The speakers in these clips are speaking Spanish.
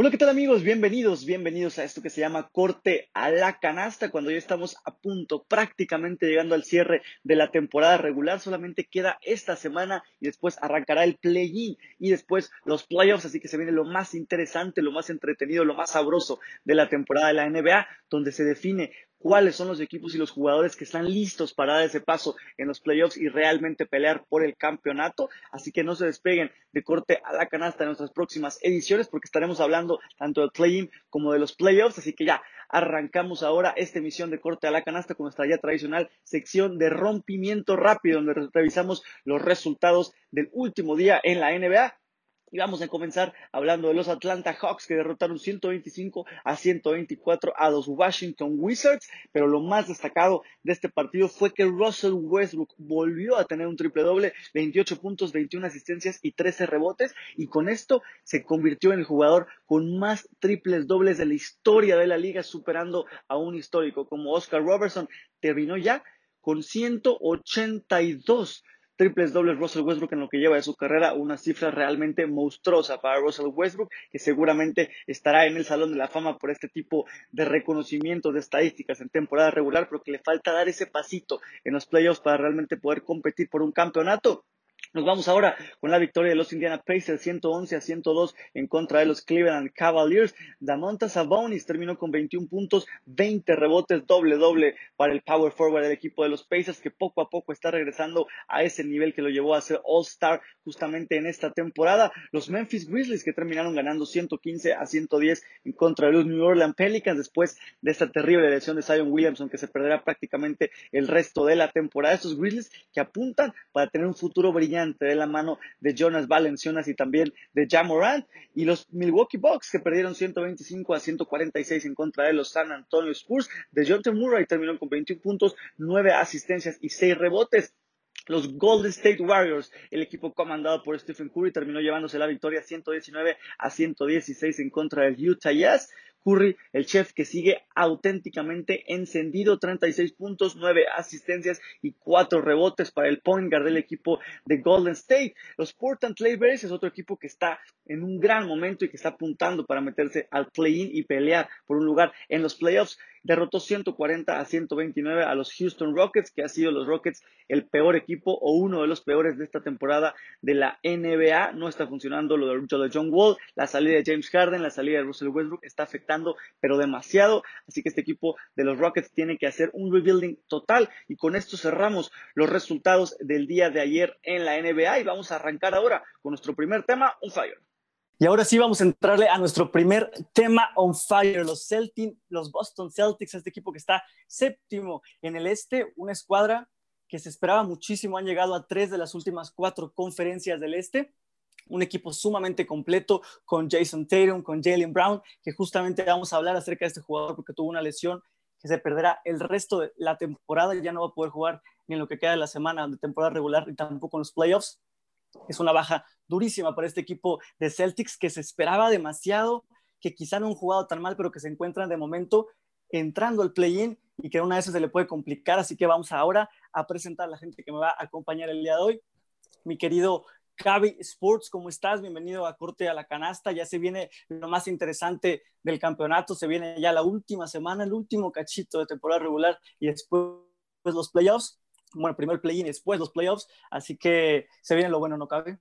Hola, ¿qué tal amigos? Bienvenidos, bienvenidos a esto que se llama corte a la canasta, cuando ya estamos a punto, prácticamente llegando al cierre de la temporada regular. Solamente queda esta semana y después arrancará el play-in y después los playoffs, así que se viene lo más interesante, lo más entretenido, lo más sabroso de la temporada de la NBA, donde se define cuáles son los equipos y los jugadores que están listos para dar ese paso en los playoffs y realmente pelear por el campeonato. Así que no se despeguen de corte a la canasta en nuestras próximas ediciones porque estaremos hablando tanto del play-in como de los playoffs. Así que ya arrancamos ahora esta emisión de corte a la canasta con nuestra ya tradicional sección de rompimiento rápido donde revisamos los resultados del último día en la NBA y vamos a comenzar hablando de los Atlanta Hawks que derrotaron 125 a 124 a los Washington Wizards, pero lo más destacado de este partido fue que Russell Westbrook volvió a tener un triple doble, 28 puntos, 21 asistencias y 13 rebotes. Y con esto se convirtió en el jugador con más triples dobles de la historia de la liga, superando a un histórico como Oscar Robertson, terminó ya con 182 triples dobles Russell Westbrook en lo que lleva de su carrera, una cifra realmente monstruosa para Russell Westbrook, que seguramente estará en el Salón de la Fama por este tipo de reconocimiento de estadísticas en temporada regular, pero que le falta dar ese pasito en los playoffs para realmente poder competir por un campeonato. Nos vamos ahora con la victoria de los Indiana Pacers 111 a 102 en contra de los Cleveland Cavaliers. Damonta Sabonis terminó con 21 puntos, 20 rebotes, doble doble para el power forward del equipo de los Pacers que poco a poco está regresando a ese nivel que lo llevó a ser All-Star justamente en esta temporada. Los Memphis Grizzlies que terminaron ganando 115 a 110 en contra de los New Orleans Pelicans después de esta terrible lesión de Zion Williamson que se perderá prácticamente el resto de la temporada. Estos Grizzlies que apuntan para tener un futuro brillante de la mano de Jonas Valenciunas y también de Jamorant. Y los Milwaukee Bucks que perdieron 125 a 146 en contra de los San Antonio Spurs. De Jonathan Murray terminó con 21 puntos, 9 asistencias y 6 rebotes. Los Golden State Warriors, el equipo comandado por Stephen Curry, terminó llevándose la victoria 119 a 116 en contra del Utah Jazz. Curry, el chef que sigue auténticamente encendido, 36 puntos, 9 asistencias y 4 rebotes para el point guard del equipo de Golden State. Los Portland Trailblazers es otro equipo que está en un gran momento y que está apuntando para meterse al play-in y pelear por un lugar en los playoffs derrotó 140 a 129 a los Houston Rockets, que ha sido los Rockets el peor equipo o uno de los peores de esta temporada de la NBA. No está funcionando lo de John Wall, la salida de James Harden, la salida de Russell Westbrook está afectando, pero demasiado. Así que este equipo de los Rockets tiene que hacer un rebuilding total. Y con esto cerramos los resultados del día de ayer en la NBA y vamos a arrancar ahora con nuestro primer tema, un fire. Y ahora sí vamos a entrarle a nuestro primer tema on fire, los Celtics, los Boston Celtics, este equipo que está séptimo en el este, una escuadra que se esperaba muchísimo, han llegado a tres de las últimas cuatro conferencias del este, un equipo sumamente completo con Jason Tatum, con Jalen Brown, que justamente vamos a hablar acerca de este jugador porque tuvo una lesión que se perderá el resto de la temporada ya no va a poder jugar ni en lo que queda de la semana de temporada regular y tampoco en los playoffs. Es una baja durísima para este equipo de Celtics que se esperaba demasiado, que quizá no han jugado tan mal, pero que se encuentran de momento entrando al play-in y que una vez se le puede complicar. Así que vamos ahora a presentar a la gente que me va a acompañar el día de hoy. Mi querido Cavi Sports, ¿cómo estás? Bienvenido a Corte a la Canasta. Ya se viene lo más interesante del campeonato, se viene ya la última semana, el último cachito de temporada regular y después los playoffs bueno, primero el play-in y después los playoffs, así que se viene lo bueno, ¿no cabe?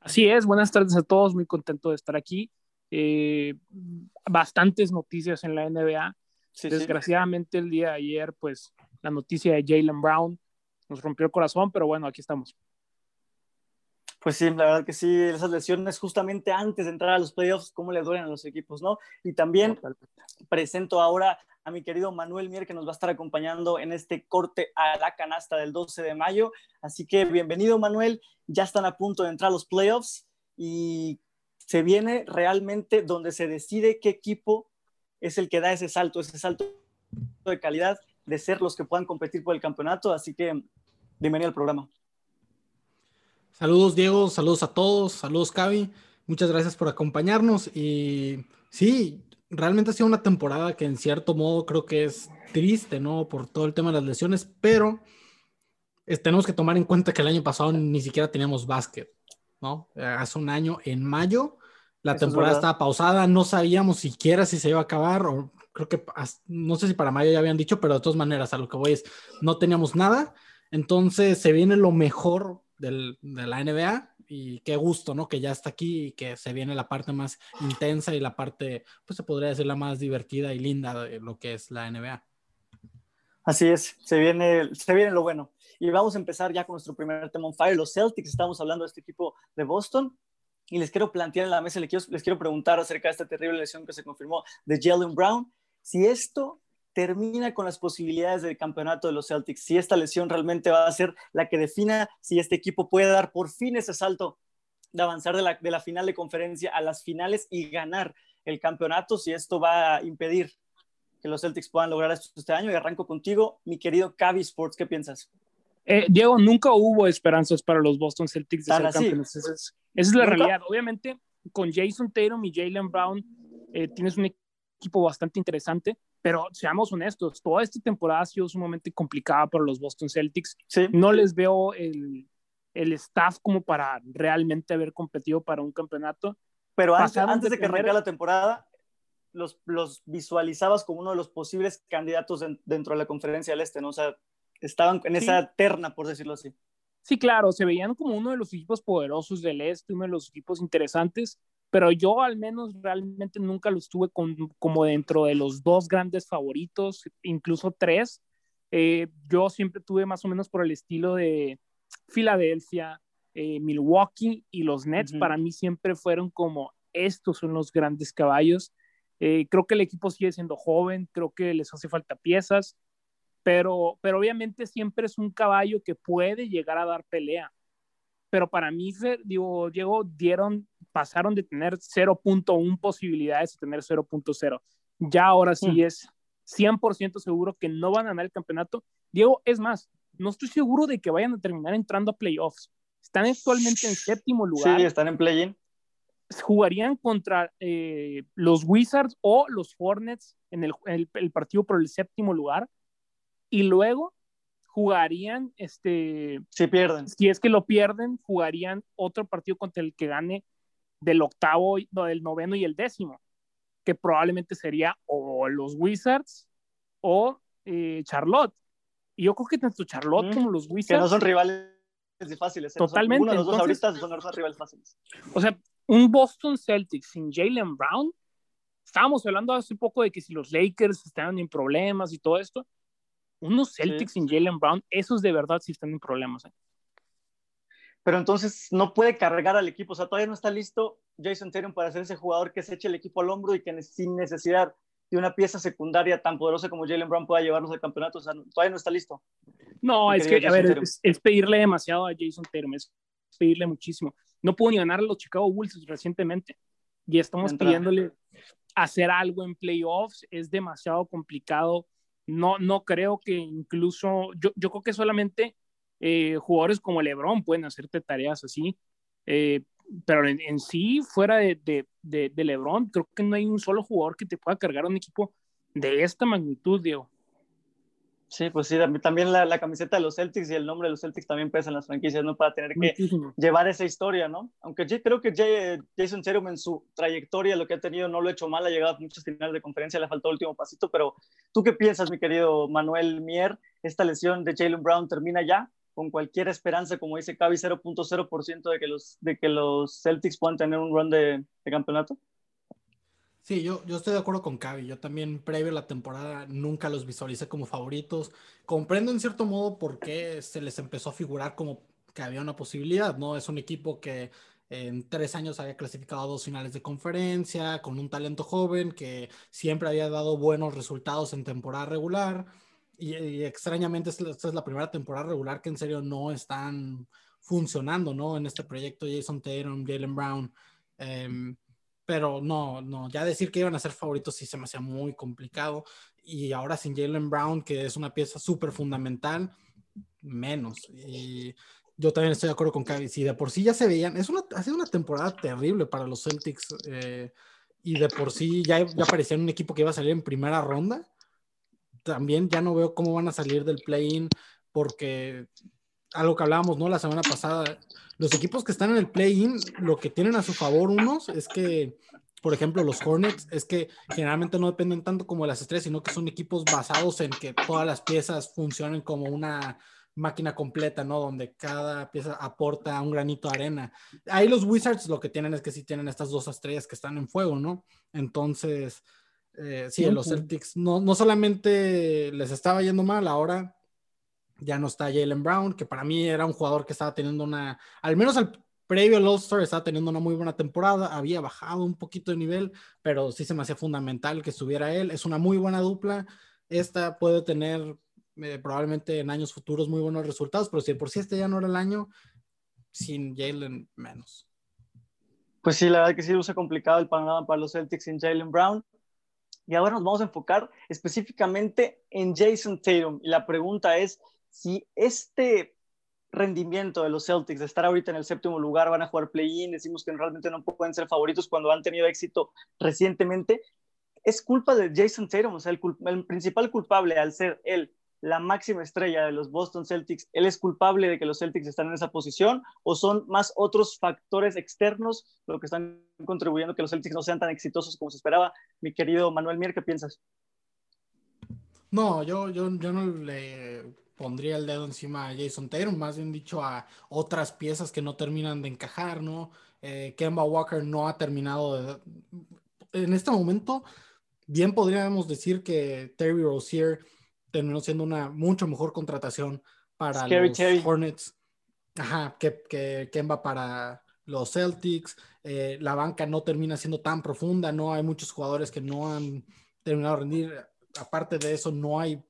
Así es, buenas tardes a todos, muy contento de estar aquí. Eh, bastantes noticias en la NBA. Desgraciadamente el día de ayer, pues la noticia de Jalen Brown nos rompió el corazón, pero bueno, aquí estamos. Pues sí, la verdad que sí, esas lesiones justamente antes de entrar a los playoffs, cómo le duelen a los equipos, ¿no? Y también presento ahora a mi querido Manuel Mier, que nos va a estar acompañando en este corte a la canasta del 12 de mayo. Así que bienvenido, Manuel. Ya están a punto de entrar los playoffs y se viene realmente donde se decide qué equipo es el que da ese salto, ese salto de calidad de ser los que puedan competir por el campeonato. Así que bienvenido al programa. Saludos, Diego. Saludos a todos. Saludos, Cavi. Muchas gracias por acompañarnos. Y sí, realmente ha sido una temporada que en cierto modo creo que es triste, ¿no? Por todo el tema de las lesiones, pero tenemos que tomar en cuenta que el año pasado ni siquiera teníamos básquet, ¿no? Hace un año, en mayo, La temporada estaba pausada, no sabíamos siquiera si se iba a acabar, o creo que no sé si para mayo ya habían dicho, pero de todas maneras, a lo que voy es, no teníamos nada. Entonces se viene lo mejor del, de la NBA y qué gusto, ¿no? Que ya está aquí y que se viene la parte más intensa y la parte, pues se podría decir la más divertida y linda de lo que es la NBA. Así es, se viene, se viene lo bueno. Y vamos a empezar ya con nuestro primer tema on fire, los Celtics. Estamos hablando de este equipo de Boston. Y les quiero plantear en la mesa, les quiero, les quiero preguntar acerca de esta terrible lesión que se confirmó de Jalen Brown. Si esto termina con las posibilidades del campeonato de los Celtics, si esta lesión realmente va a ser la que defina si este equipo puede dar por fin ese salto de avanzar de la, de la final de conferencia a las finales y ganar el campeonato, si esto va a impedir que los Celtics puedan lograr esto este año. Y arranco contigo, mi querido Cavi Sports, ¿qué piensas? Eh, Diego, nunca hubo esperanzas para los Boston Celtics de ser campeones. Esa es, la realidad. Obviamente, con Jason Tatum y Jalen Brown eh, tienes un equipo bastante interesante, pero seamos honestos, toda esta temporada ha sido sumamente complicada para los Boston Celtics. No les veo el, el, staff como para realmente haber competido para un campeonato. Pero antes, antes de, que arranque la temporada, los, los, visualizabas como uno de los posibles candidatos dentro de la conferencia del Este, ¿no? O sea, estaban en esa terna, por decirlo así. Sí, claro, se veían como uno de los equipos poderosos del Este, uno de los equipos interesantes, pero yo al menos realmente nunca los tuve como dentro de los dos grandes favoritos, incluso tres. Eh, yo siempre tuve más o menos por el estilo de Filadelfia, eh, Milwaukee y los Nets. Para mí siempre fueron como estos son los grandes caballos. Eh, creo que el equipo sigue siendo joven, creo que les hace falta piezas, pero, pero obviamente siempre es un caballo que puede llegar a dar pelea. Pero para mí, digo, Diego, dieron, pasaron de tener 0.1 posibilidades a tener 0.0. Ya ahora sí mm. es 100% seguro que no van a ganar el campeonato. Diego, es más, no estoy seguro de que vayan a terminar entrando a playoffs. Están actualmente en séptimo lugar. Sí, están en play-in jugarían contra eh, los Wizards o los Hornets en el, partido por el séptimo lugar y luego jugarían, este, si pierden, si es que lo pierden, jugarían otro partido contra el que gane del octavo, del noveno y el décimo, que probablemente sería o los Wizards o eh, Charlotte. Y yo creo que tanto Charlotte mm, como los Wizards. Que no son rivales fáciles. ¿eh? Totalmente. Uno de los dos ahorita son los rivales fáciles. O sea, un Boston Celtics sin Jalen Brown, estábamos hablando hace poco de que si los Lakers están en problemas y todo esto, unos Celtics sin Jalen Brown, esos de verdad sí están en problemas. ¿eh? Pero entonces no puede cargar al equipo, o sea, todavía no está listo Jason Tatum para ser ese jugador que se eche el equipo al hombro y que sin necesidad de una pieza secundaria tan poderosa como Jalen Brown pueda llevarlos al campeonato, o sea, todavía no está listo. No, es que, a ver, es, pedirle demasiado a Jason Tatum, es pedirle muchísimo. No pudo ni ganar a los Chicago Bulls recientemente y estamos pidiéndole hacer algo en playoffs. Es demasiado complicado. No, no creo que incluso, yo, yo creo que solamente eh, jugadores como LeBron pueden hacerte tareas así. Eh, pero en, sí, fuera de, de, de, de, LeBron, creo que no hay un solo jugador que te pueda cargar un equipo de esta magnitud, Diego. Sí, pues sí, también la, camiseta de los Celtics y el nombre de los Celtics también pesan las franquicias, ¿no? Para tener que llevar esa historia, ¿no? Aunque yo creo que Jason Tatum en su trayectoria, lo que ha tenido, no lo ha hecho mal, ha llegado a muchas finales de conferencia, le faltó el último pasito, pero ¿tú qué piensas, mi querido Manuel Mier? ¿Esta lesión de Jalen Brown termina ya? Con cualquier esperanza, como dice Cavi, 0.0% de, que los, de que los Celtics puedan tener un run de campeonato? Sí, yo, yo estoy de acuerdo con Cavi. Yo también, previo a la temporada, nunca los visualicé como favoritos. Comprendo en cierto modo por qué se les empezó a figurar como que había una posibilidad, ¿no? Es un equipo que en tres años había clasificado a dos finales de conferencia, con un talento joven que siempre había dado buenos resultados en temporada regular. Y, extrañamente, esta es la primera temporada regular que en serio no están funcionando, ¿no? En este proyecto, Jason Tatum, Jalen Brown. Em, pero no, no, ya decir que iban a ser favoritos sí se me hacía muy complicado. Y ahora sin Jalen Brown, que es una pieza súper fundamental, menos. Y yo también estoy de acuerdo con Cavi. Si de por sí ya se veían, es una, ha sido una temporada terrible para los Celtics. Eh, y de por sí ya, ya parecían un equipo que iba a salir en primera ronda. También ya no veo cómo van a salir del play-in, porque algo que hablábamos, ¿no? La semana pasada, los equipos que están en el play-in, lo que tienen a su favor unos es que, por ejemplo, los Hornets, es que generalmente no dependen tanto como de las estrellas, sino que son equipos basados en que todas las piezas funcionen como una máquina completa, ¿no? Donde cada pieza aporta un granito de arena. Ahí los Wizards lo que tienen es que sí tienen estas dos estrellas que están en fuego, ¿no? Entonces, eh, sí, los Celtics no, no solamente les estaba yendo mal, ahora ya no está Jalen Brown, que para mí era un jugador que estaba teniendo una, al menos al previo al All-Star estaba teniendo una muy buena temporada, había bajado un poquito de nivel, pero sí se me hacía fundamental que estuviera él, es una muy buena dupla, esta puede tener eh, probablemente en años futuros muy buenos resultados, pero si por sí este ya no era el año, sin Jalen menos. Pues sí, la verdad que sí luce complicado el panorama para los Celtics sin Jalen Brown. Y ahora nos vamos a enfocar específicamente en Jason Tatum. Y la pregunta es, si este rendimiento de los Celtics de estar ahorita en el séptimo lugar, van a jugar play-in, decimos que realmente no pueden ser favoritos cuando han tenido éxito recientemente, es culpa de Jason Tatum, o sea, el, principal culpable al ser él la máxima estrella de los Boston Celtics, ¿él es culpable de que los Celtics están en esa posición o son más otros factores externos lo que están contribuyendo a que los Celtics no sean tan exitosos como se esperaba? Mi querido Manuel Mier, ¿qué piensas? No, yo, yo, yo no le pondría el dedo encima a Jason Tatum, más bien dicho a otras piezas que no terminan de encajar, ¿no? Eh, Kemba Walker no ha terminado de... En este momento, bien podríamos decir que Terry Rozier terminó siendo una mucho mejor contratación para los Hornets. Ajá, que, que Kemba para los Celtics. Eh, la banca no termina siendo tan profunda, no hay muchos jugadores que no han terminado de rendir. Aparte de eso, no hay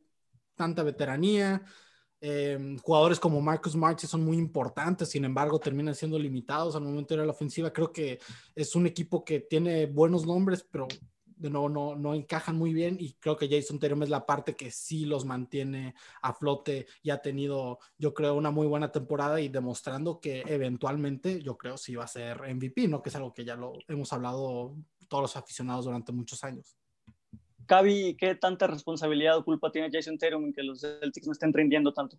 tanta veteranía. Eh, jugadores como Marcus March son muy importantes, sin embargo, terminan siendo limitados al momento de la ofensiva. Creo que es un equipo que tiene buenos nombres, pero de nuevo no, no encajan muy bien y creo que Jason Tatum es la parte que sí los mantiene a flote y ha tenido, yo creo, una muy buena temporada y demostrando que eventualmente, yo creo, sí va a ser MVP, ¿no? Que es algo que ya lo hemos hablado todos los aficionados durante muchos años. Cavi, ¿qué tanta responsabilidad o culpa tiene Jason Tatum en que los Celtics no estén rindiendo tanto?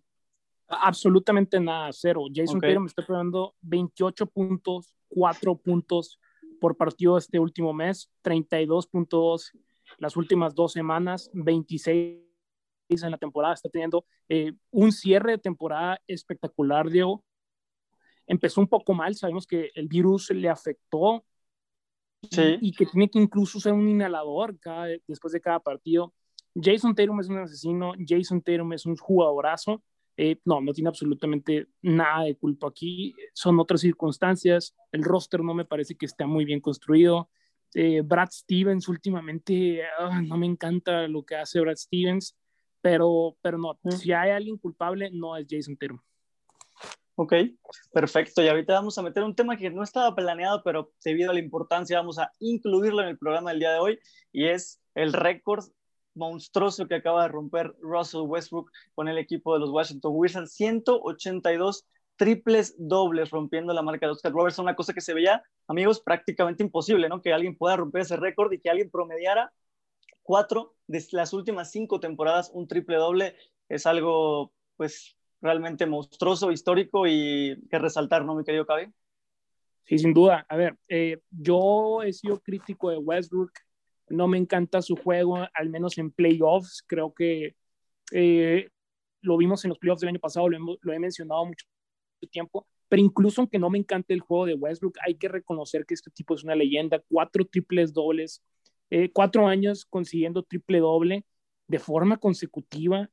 Absolutamente nada, cero. Jason Tatum está pegando 28 puntos, 4 puntos por partido este último mes, 32.2 las últimas dos semanas, 26 en la temporada. Está teniendo eh, un cierre de temporada espectacular, Diego. Empezó un poco mal, sabemos que el virus le afectó y, que tiene que incluso usar un inhalador cada, después de cada partido. Jason Tatum es un asesino, Jason Tatum es un jugadorazo. Eh, no, no tiene absolutamente nada de culpa aquí. Son otras circunstancias. El roster no me parece que esté muy bien construido. Eh, Brad Stevens últimamente ah, no me encanta lo que hace Brad Stevens, pero, pero no, si hay alguien culpable, no es Jason Tatum. Ok, perfecto. Y ahorita vamos a meter un tema que no estaba planeado, pero debido a la importancia vamos a incluirlo en el programa del día de hoy, y es el récord monstruoso que acaba de romper Russell Westbrook con el equipo de los Washington Wizards. 182 triples dobles rompiendo la marca de Oscar Robertson, una cosa que se veía, amigos, prácticamente imposible, ¿no? Que alguien pueda romper ese récord y que alguien promediara cuatro de las últimas cinco temporadas un triple doble es algo, pues, realmente monstruoso, histórico y que resaltar, ¿no, mi querido Cavi? Sí, sin duda. A ver, eh, yo he sido crítico de Westbrook, no me encanta su juego, al menos en playoffs, creo que eh, lo vimos en los playoffs del año pasado, lo, lo he mencionado mucho tiempo, pero incluso aunque no me encante el juego de Westbrook, hay que reconocer que este tipo es una leyenda, cuatro triples dobles, eh, cuatro años consiguiendo triple doble de forma consecutiva,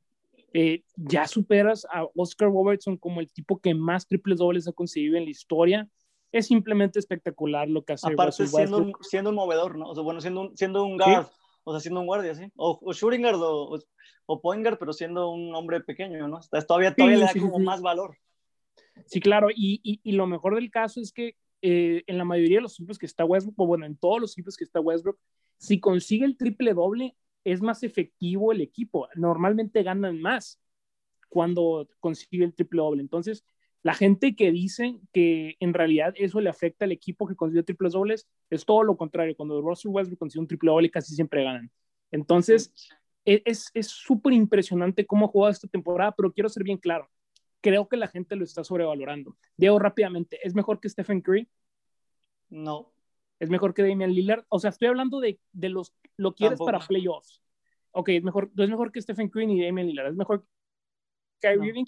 eh, ya superas a Oscar Robertson como el tipo que más triples dobles ha conseguido en la historia. Es simplemente espectacular lo que hace. Aparte, siendo un, siendo un movedor, ¿no? O sea, bueno, siendo un, siendo un guard, o sea, siendo un guardia, ¿sí? O, o shooting guard o, o, point guard, pero siendo un hombre pequeño, ¿no? Todavía, todavía le da como más valor. Sí, claro, y, y, y, lo mejor del caso es que eh, en la mayoría de los equipos que está Westbrook, o bueno, en todos los equipos que está Westbrook, si consigue el triple doble, es más efectivo el equipo. Normalmente ganan más cuando consigue el triple doble. Entonces, la gente que dice que en realidad eso le afecta al equipo que consigue triples dobles es todo lo contrario. Cuando Russell Westbrook consigue un triple doble, casi siempre ganan. Entonces, e-, es súper impresionante cómo ha jugado esta temporada, pero quiero ser bien claro. creo que la gente lo está sobrevalorando. Diego, rápidamente, ¿es mejor que Stephen Curry? No. ¿Es mejor que Damian Lillard? O sea, estoy hablando de, de los, lo quieres para playoffs. Ok, es mejor, no es mejor que Stephen Curry ni Damian Lillard, es mejor que Kyrie Irving.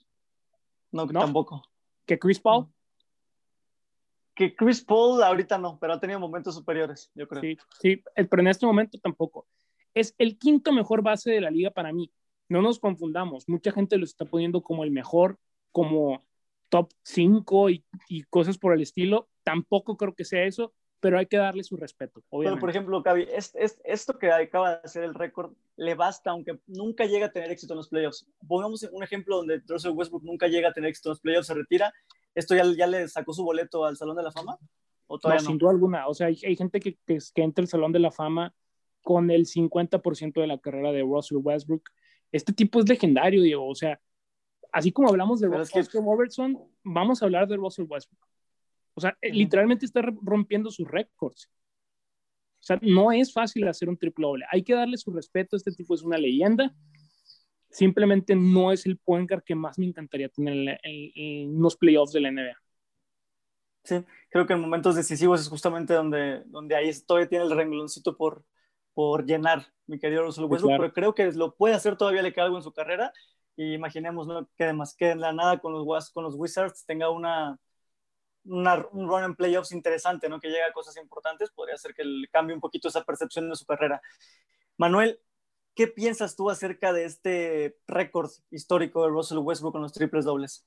No, tampoco. ¿Que Chris Paul? Que Chris Paul ahorita no, pero ha tenido momentos superiores, yo creo. Sí, sí, pero en este momento tampoco. Es el quinto mejor base de la liga para mí. No nos confundamos, mucha gente lo está poniendo como el mejor, como top 5 y, y cosas por el estilo. Tampoco creo que sea eso, pero hay que darle su respeto, obviamente. Pero, por ejemplo, Cavi, es, es, esto que acaba de hacer el récord le basta, aunque nunca llega a tener éxito en los playoffs. Pongamos un ejemplo donde Russell Westbrook nunca llega a tener éxito en los playoffs, se retira. ¿Esto ya, ya le sacó su boleto al Salón de la Fama? ¿O todavía no, sin duda alguna. O sea, hay, hay gente que, que, que, entra al Salón de la Fama con el 50% de la carrera de Russell Westbrook. Este tipo es legendario, Diego. O sea, así como hablamos de Russell Robertson, vamos a hablar de Russell Westbrook. O sea, literalmente está rompiendo sus récords. O sea, no es fácil hacer un triple doble. Hay que darle su respeto. Este tipo es una leyenda. Simplemente no es el point guard que más me encantaría tener en, los playoffs de la NBA. Sí, creo que en momentos decisivos es justamente donde, donde ahí todavía tiene el rengloncito por, por llenar, mi querido Russell Westbrook, pero creo que lo puede hacer, todavía le queda algo en su carrera. Y imaginemos ¿no? que además que en la nada con los, con los Wizards tenga una, un run en playoffs interesante, ¿no? Que llega a cosas importantes, podría hacer que cambie un poquito esa percepción de su carrera. Manuel, ¿qué piensas tú acerca de este récord histórico de Russell Westbrook con los triples dobles?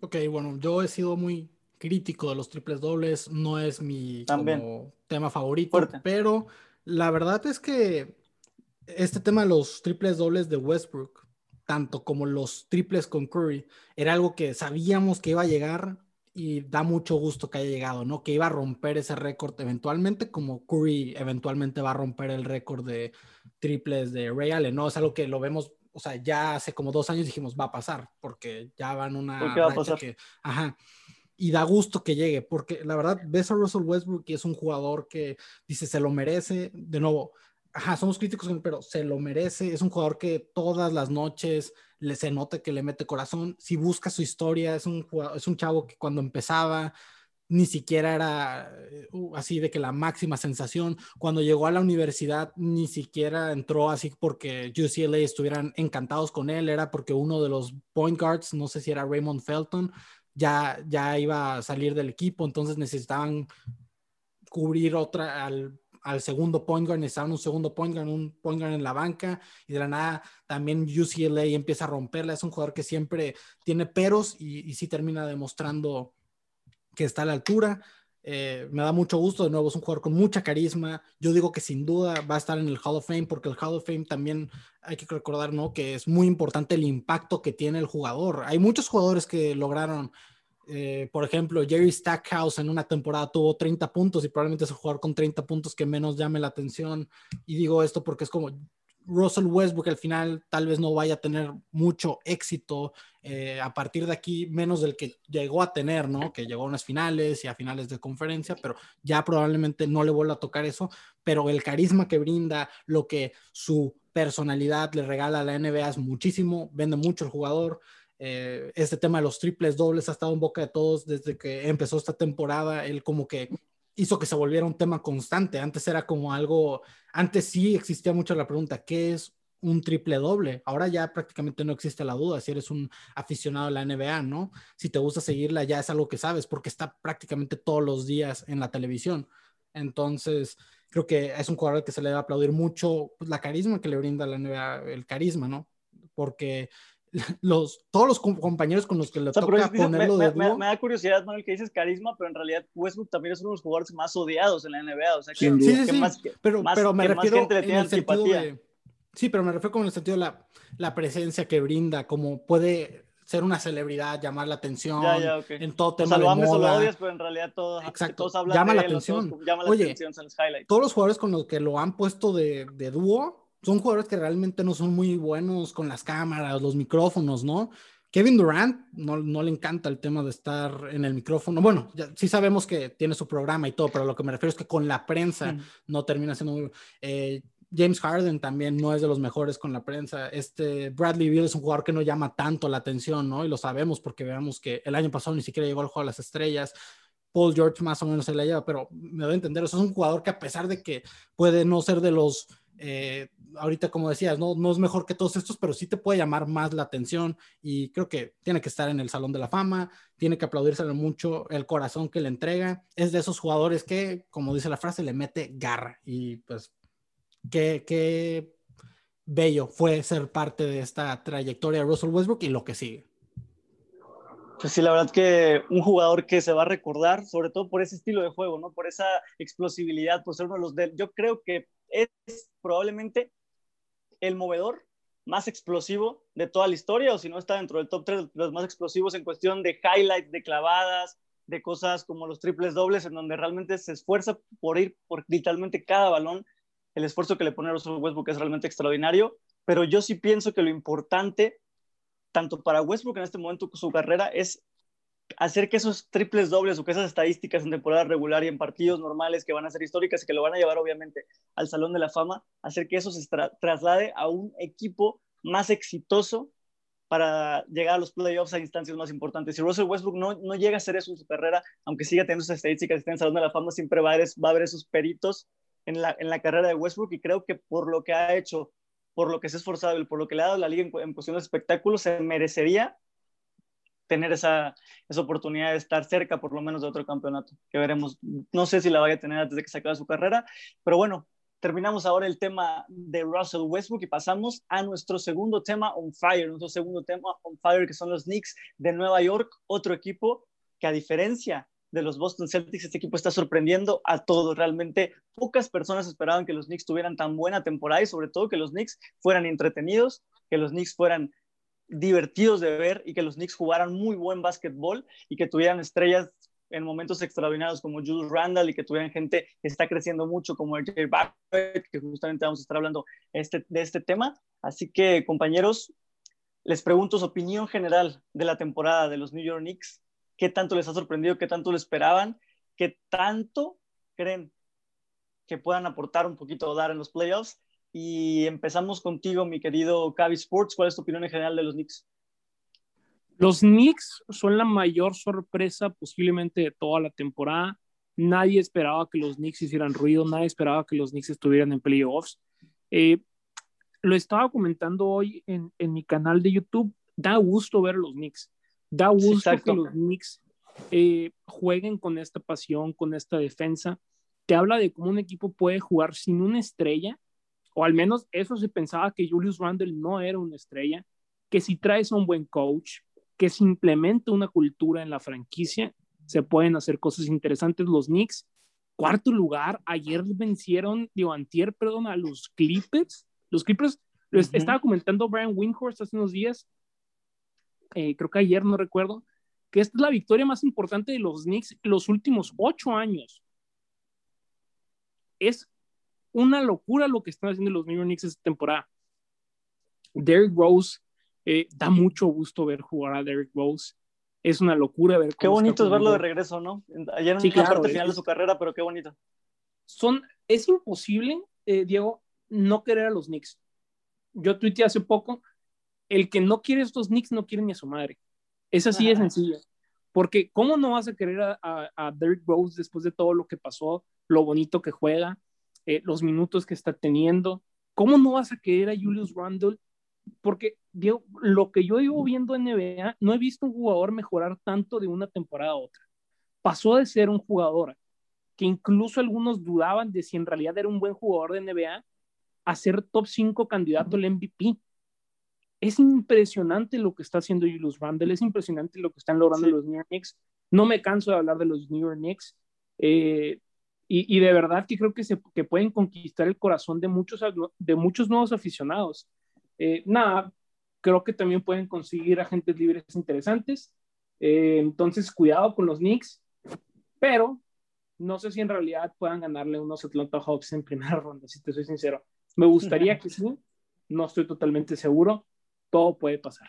Ok, bueno, yo he sido muy crítico de los triples dobles, no es mi tema favorito, pero la verdad es que este tema de los triples dobles de Westbrook, tanto como los triples con Curry, era algo que sabíamos que iba a llegar y da mucho gusto que haya llegado, ¿no? Que iba a romper ese récord eventualmente, como Curry eventualmente va a romper el récord de triples de Ray Allen, ¿no? Es algo que lo vemos, o sea, ya hace como dos años dijimos va a pasar, porque ya van una va a pasar? que, ajá, y da gusto que llegue, porque la verdad ves a Russell Westbrook y es un jugador que dice se lo merece, de nuevo, ajá, somos críticos, pero se lo merece, es un jugador que todas las noches le, se nota que le mete corazón. Si busca su historia, es un, es un chavo que cuando empezaba ni siquiera era uh, así de que la máxima sensación. Cuando llegó a la universidad, ni siquiera entró así porque UCLA estuvieran encantados con él, era porque uno de los point guards, no sé si era Raymond Felton, ya, ya iba a salir del equipo, entonces necesitaban cubrir otra al al segundo point guard, necesitaban un segundo point guard, un point guard en la banca, y de la nada también UCLA empieza a romperla. Es un jugador que siempre tiene peros y, y sí termina demostrando que está a la altura. Eh, me da mucho gusto, de nuevo, es un jugador con mucha carisma. Yo digo que sin duda va a estar en el Hall of Fame, porque el Hall of Fame también hay que recordar, ¿no? Que es muy importante el impacto que tiene el jugador. Hay muchos jugadores que lograron eh, por ejemplo, Jerry Stackhouse en una temporada tuvo 30 puntos y probablemente es el jugador con 30 puntos que menos llame la atención. Y digo esto porque es como Russell Westbrook al final tal vez no vaya a tener mucho éxito eh, a partir de aquí, menos del que llegó a tener, ¿no? Que llegó a unas finales y a finales de conferencia, pero ya probablemente no le vuelva a tocar eso. Pero el carisma que brinda, lo que su personalidad le regala a la NBA es muchísimo, vende mucho el jugador. Eh, este tema de los triples dobles ha estado en boca de todos desde que empezó esta temporada. Él como que hizo que se volviera un tema constante. Antes era como algo, antes sí existía mucho la pregunta, ¿qué es un triple doble? Ahora ya prácticamente no existe la duda si eres un aficionado a la NBA, ¿no? Si te gusta seguirla ya es algo que sabes porque está prácticamente todos los días en la televisión. Entonces, creo que es un jugador que se le debe aplaudir mucho pues, la carisma que le brinda la NBA, el carisma, ¿no? Porque los, todos los compañeros con los que le toca ponerlo me, de dúo. Me, da curiosidad, Manuel, que dices carisma, pero en realidad Westbrook también es uno de los jugadores más odiados en la NBA. O sea, que, sí, sí, sí. Más, pero, más, pero me refiero en el sentido de, Sí, pero me refiero como en el sentido de la, la presencia que brinda, como puede ser una celebridad, llamar la atención ya, ya, okay. en todo tema o sea, lo de moda. O lo odias, pero en realidad todo, Exacto. todos hablan llama de la él, atención. Todos, llama la Oye, atención, los highlights. todos los jugadores con los que lo han puesto de, de dúo son jugadores que realmente no son muy buenos con las cámaras, los micrófonos, ¿no? Kevin Durant no, no, le encanta el tema de estar en el micrófono. Bueno, ya, sí sabemos que tiene su programa y todo, pero lo que me refiero es que con la prensa mm. no termina siendo muy... Eh, James Harden también no es de los mejores con la prensa. Este Bradley Beal es un jugador que no llama tanto la atención, ¿no? Y lo sabemos porque veamos que el año pasado ni siquiera llegó al juego de las estrellas. Paul George más o menos se la lleva, pero me doy a entender, eso es un jugador que a pesar de que puede no ser de los, eh, ahorita como decías, no, no es mejor que todos estos, pero sí te puede llamar más la atención y creo que tiene que estar en el Salón de la Fama, tiene que aplaudírsele mucho el corazón que le entrega, es de esos jugadores que, como dice la frase, le mete garra y pues qué, qué bello fue ser parte de esta trayectoria de Russell Westbrook y lo que sigue. Pues sí, la verdad que un jugador que se va a recordar, sobre todo por ese estilo de juego, ¿no? Por esa explosividad, por ser uno de los de, yo creo que es probablemente el movedor más explosivo de toda la historia, o si no está dentro del top 3 de los más explosivos en cuestión de highlights, de clavadas, de cosas como los triples dobles, en donde realmente se esfuerza por ir por literalmente cada balón. El esfuerzo que le pone a Russell Westbrook es realmente extraordinario, pero yo sí pienso que lo importante tanto para Westbrook en este momento su carrera es hacer que esos triples dobles o que esas estadísticas en temporada regular y en partidos normales que van a ser históricas y que lo van a llevar obviamente al Salón de la Fama, hacer que eso se traslade a un equipo más exitoso para llegar a los playoffs a instancias más importantes. Si Russell Westbrook no, no llega a hacer eso en su carrera, aunque siga teniendo esas estadísticas y esté en el Salón de la Fama, siempre va a haber, va a haber esos peritos en la, en la carrera de Westbrook y creo que por lo que ha hecho por lo que se ha esforzado y por lo que le ha dado la liga en, cuestión de espectáculos, se merecería tener esa, esa oportunidad de estar cerca por lo menos de otro campeonato, que veremos. No sé si la vaya a tener antes de que se acabe su carrera, pero bueno, terminamos ahora el tema de Russell Westbrook y pasamos a nuestro segundo tema on fire, nuestro segundo tema on fire que son los Knicks de Nueva York, otro equipo que a diferencia de los Boston Celtics, este equipo está sorprendiendo a todos. Realmente pocas personas esperaban que los Knicks tuvieran tan buena temporada y sobre todo que los Knicks fueran entretenidos, que los Knicks fueran divertidos de ver y que los Knicks jugaran muy buen básquetbol y que tuvieran estrellas en momentos extraordinarios como Julius Randall y que tuvieran gente que está creciendo mucho como el Jay Barrett, que justamente vamos a estar hablando este, de este tema. Así que, compañeros, les pregunto su opinión general de la temporada de los New York Knicks qué tanto les ha sorprendido, qué tanto lo esperaban, qué tanto creen que puedan aportar un poquito o dar en los playoffs. Y empezamos contigo, mi querido Cavi Sports. ¿Cuál es tu opinión en general de los Knicks? Los Knicks son la mayor sorpresa posiblemente de toda la temporada. Nadie esperaba que los Knicks hicieran ruido, nadie esperaba que los Knicks estuvieran en playoffs. Eh, lo estaba comentando hoy en, en, mi canal de YouTube. Da gusto ver a los Knicks. Da gusto que los Knicks eh, jueguen con esta pasión, con esta defensa. Te habla de cómo un equipo puede jugar sin una estrella, o al menos eso se pensaba que Julius Randle no era una estrella, que si traes a un buen coach, que se implementa una cultura en la franquicia, se pueden hacer cosas interesantes. Los Knicks, cuarto lugar, ayer vencieron, digo, antier, perdón, a los Clippers. Los Clippers, estaba comentando Brian Windhorst hace unos días, eh, creo que ayer, no recuerdo, que esta es la victoria más importante de los Knicks los últimos ocho años. Es una locura lo que están haciendo los New York Knicks esta temporada. Derrick Rose, eh, da mucho gusto ver jugar a Derrick Rose. Es una locura ver. Qué bonito es verlo de regreso, ¿no? Ayer en sí, la parte final de su carrera, pero qué bonito. Son, es imposible, eh, Diego, no querer a los Knicks. Yo tuiteé hace poco el que no quiere estos Knicks no quiere ni a su madre. Es así de sencillo. Porque ¿cómo no vas a querer a, a, Derrick Rose después de todo lo que pasó, lo bonito que juega, eh, los minutos que está teniendo? ¿Cómo no vas a querer a Julius Randle? Porque Diego, lo que yo iba viendo en NBA, no he visto un jugador mejorar tanto de una temporada a otra. Pasó de ser un jugador que incluso algunos dudaban de si en realidad era un buen jugador de NBA a ser top 5 candidato al MVP es impresionante lo que está haciendo Julius Randle, es impresionante lo que están logrando los New York Knicks. No me canso de hablar de los New York Knicks. Eh, y, de verdad que creo que, se, que pueden conquistar el corazón de muchos, de muchos nuevos aficionados. Eh, nada, creo que también pueden conseguir agentes libres interesantes. Eh, entonces, cuidado con los Knicks, pero no sé si en realidad puedan ganarle unos Atlanta Hawks en primera ronda, si te soy sincero. Me gustaría que sí, no estoy totalmente seguro, todo puede pasar.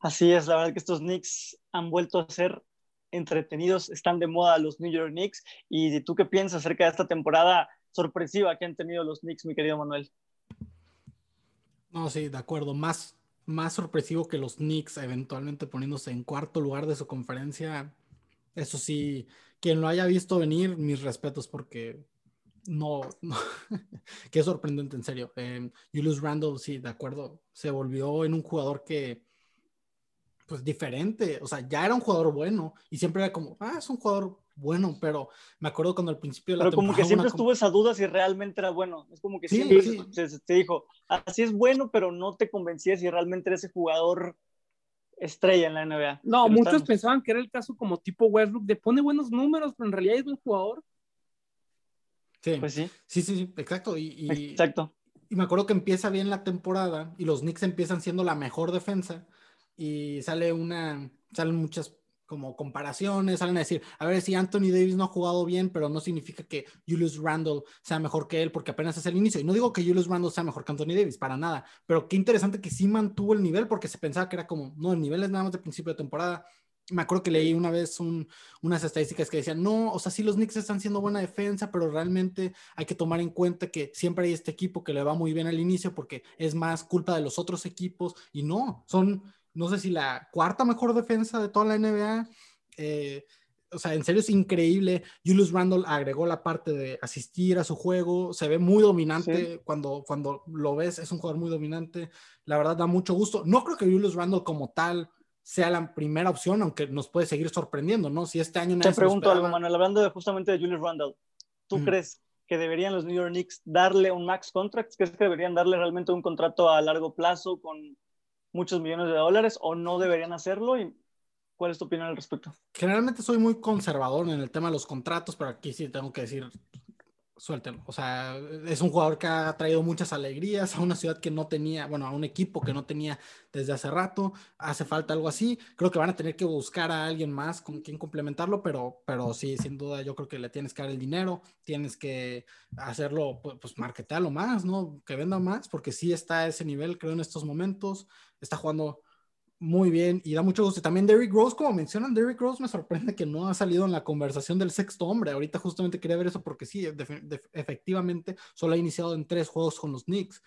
Así es, la verdad que estos Knicks han vuelto a ser entretenidos, están de moda los New York Knicks. ¿Y tú qué piensas acerca de esta temporada sorpresiva que han tenido los Knicks, mi querido Manuel. No, sí, de acuerdo. Más, más sorpresivo que los Knicks eventualmente poniéndose en cuarto lugar de su conferencia. Eso sí, quien lo haya visto venir, mis respetos porque no, no. qué sorprendente, en serio. Eh, Julius Randle, sí, de acuerdo, se volvió en un jugador que, pues diferente, o sea, ya era un jugador bueno y siempre era como, ah, es un jugador bueno, pero me acuerdo cuando al principio de la pero como que siempre estuvo esa duda si realmente era bueno, es como que siempre Se, dijo, así es bueno, pero no te convencía si realmente era ese jugador estrella en la NBA. No, muchos pensaban que era el caso como tipo Westbrook, de pone buenos números, pero en realidad es un jugador. Sí, pues sí. Sí, sí, sí, exacto. Y, exacto. Y me acuerdo que empieza bien la temporada y los Knicks empiezan siendo la mejor defensa y sale una, salen muchas como comparaciones, salen a decir, a ver si Anthony Davis no ha jugado bien, pero no significa que Julius Randle sea mejor que él porque apenas es el inicio. Y no digo que Julius Randle sea mejor que Anthony Davis, para nada, pero qué interesante que sí mantuvo el nivel porque se pensaba que era como, no, el nivel es nada más de principio de temporada. Me acuerdo que leí una vez unas estadísticas que decían, no, o sea, sí los Knicks están haciendo buena defensa, pero realmente hay que tomar en cuenta que siempre hay este equipo que le va muy bien al inicio porque es más culpa de los otros equipos y no, son no sé si la cuarta mejor defensa de toda la NBA. Eh, o sea, en serio es increíble. Julius Randle agregó la parte de asistir a su juego, se ve muy dominante cuando, cuando lo ves, es un jugador muy dominante. La verdad da mucho gusto. No creo que Julius Randle como tal sea la primera opción, aunque nos puede seguir sorprendiendo, ¿no? Si este año... Te pregunto algo, Manuel, hablando de, justamente de Julius Randle, ¿tú crees que deberían los New York Knicks darle un max contract? ¿Crees que deberían darle realmente un contrato a largo plazo con muchos millones de dólares o no deberían hacerlo? ¿Y cuál es tu opinión al respecto? Generalmente soy muy conservador en el tema de los contratos, pero aquí sí tengo que decir, suéltenlo. O sea, es un jugador que ha traído muchas alegrías a una ciudad que no tenía, bueno, a un equipo que no tenía desde hace rato. Hace falta algo así. Creo que van a tener que buscar a alguien más con quien complementarlo, pero, pero sí, sin duda, yo creo que le tienes que dar el dinero, tienes que hacerlo, pues, pues marketearlo más, ¿no? Que venda más, porque sí está a ese nivel, creo, en estos momentos. Está jugando muy bien y da mucho gusto. También Derrick Rose, como mencionan, Derrick Rose me sorprende que no ha salido en la conversación del sexto hombre. Ahorita justamente quería ver eso porque sí, efectivamente, solo ha iniciado en tres juegos con los Knicks.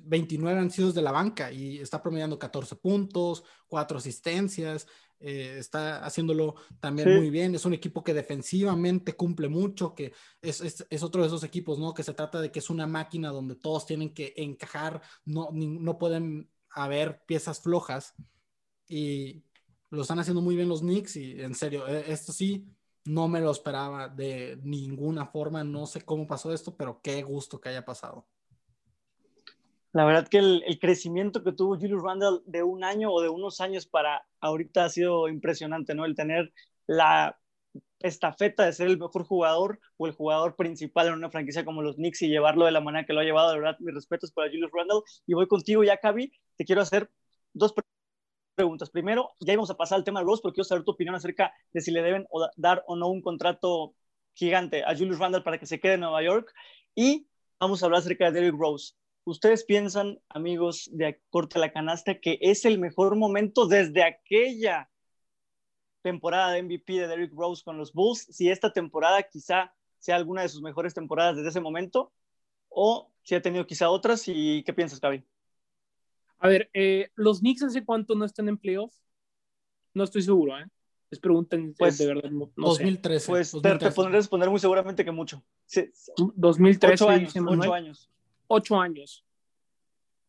29 han sido de la banca y está promediando 14 puntos, 4 asistencias, eh, está haciéndolo también muy bien. Es un equipo que defensivamente cumple mucho, que es, es, es, otro de esos equipos, ¿no? Que se trata de que es una máquina donde todos tienen que encajar, no, no pueden a ver piezas flojas y lo están haciendo muy bien los Knicks y en serio, e, esto sí, no me lo esperaba de ninguna forma, no sé cómo pasó esto, pero qué gusto que haya pasado. La verdad que el, crecimiento que tuvo Julius Randle de un año o de unos años para ahorita ha sido impresionante, ¿no? El tener la estafeta de ser el mejor jugador o el jugador principal en una franquicia como los Knicks y llevarlo de la manera que lo ha llevado, de verdad, mis respetos para Julius Randle. Y voy contigo ya, Cavi, te quiero hacer dos preguntas. Primero, ya íbamos a pasar al tema de Rose, porque quiero saber tu opinión acerca de si le deben dar o no un contrato gigante a Julius Randle para que se quede en Nueva York. Y vamos a hablar acerca de Derrick Rose. ¿Ustedes piensan, amigos de Corte la Canasta, que es el mejor momento desde aquella temporada de MVP de Derrick Rose con los Bulls, si esta temporada quizá sea alguna de sus mejores temporadas desde ese momento, o si ha tenido quizá otras, y qué piensas, Gaby? A ver, eh, ¿los Knicks hace cuánto no están en playoffs? No estoy seguro, ¿eh? Les preguntan pues, de verdad. No, 2013. Pues te, podré responder muy seguramente que mucho. 2013. Ocho años, ocho años. Ocho años.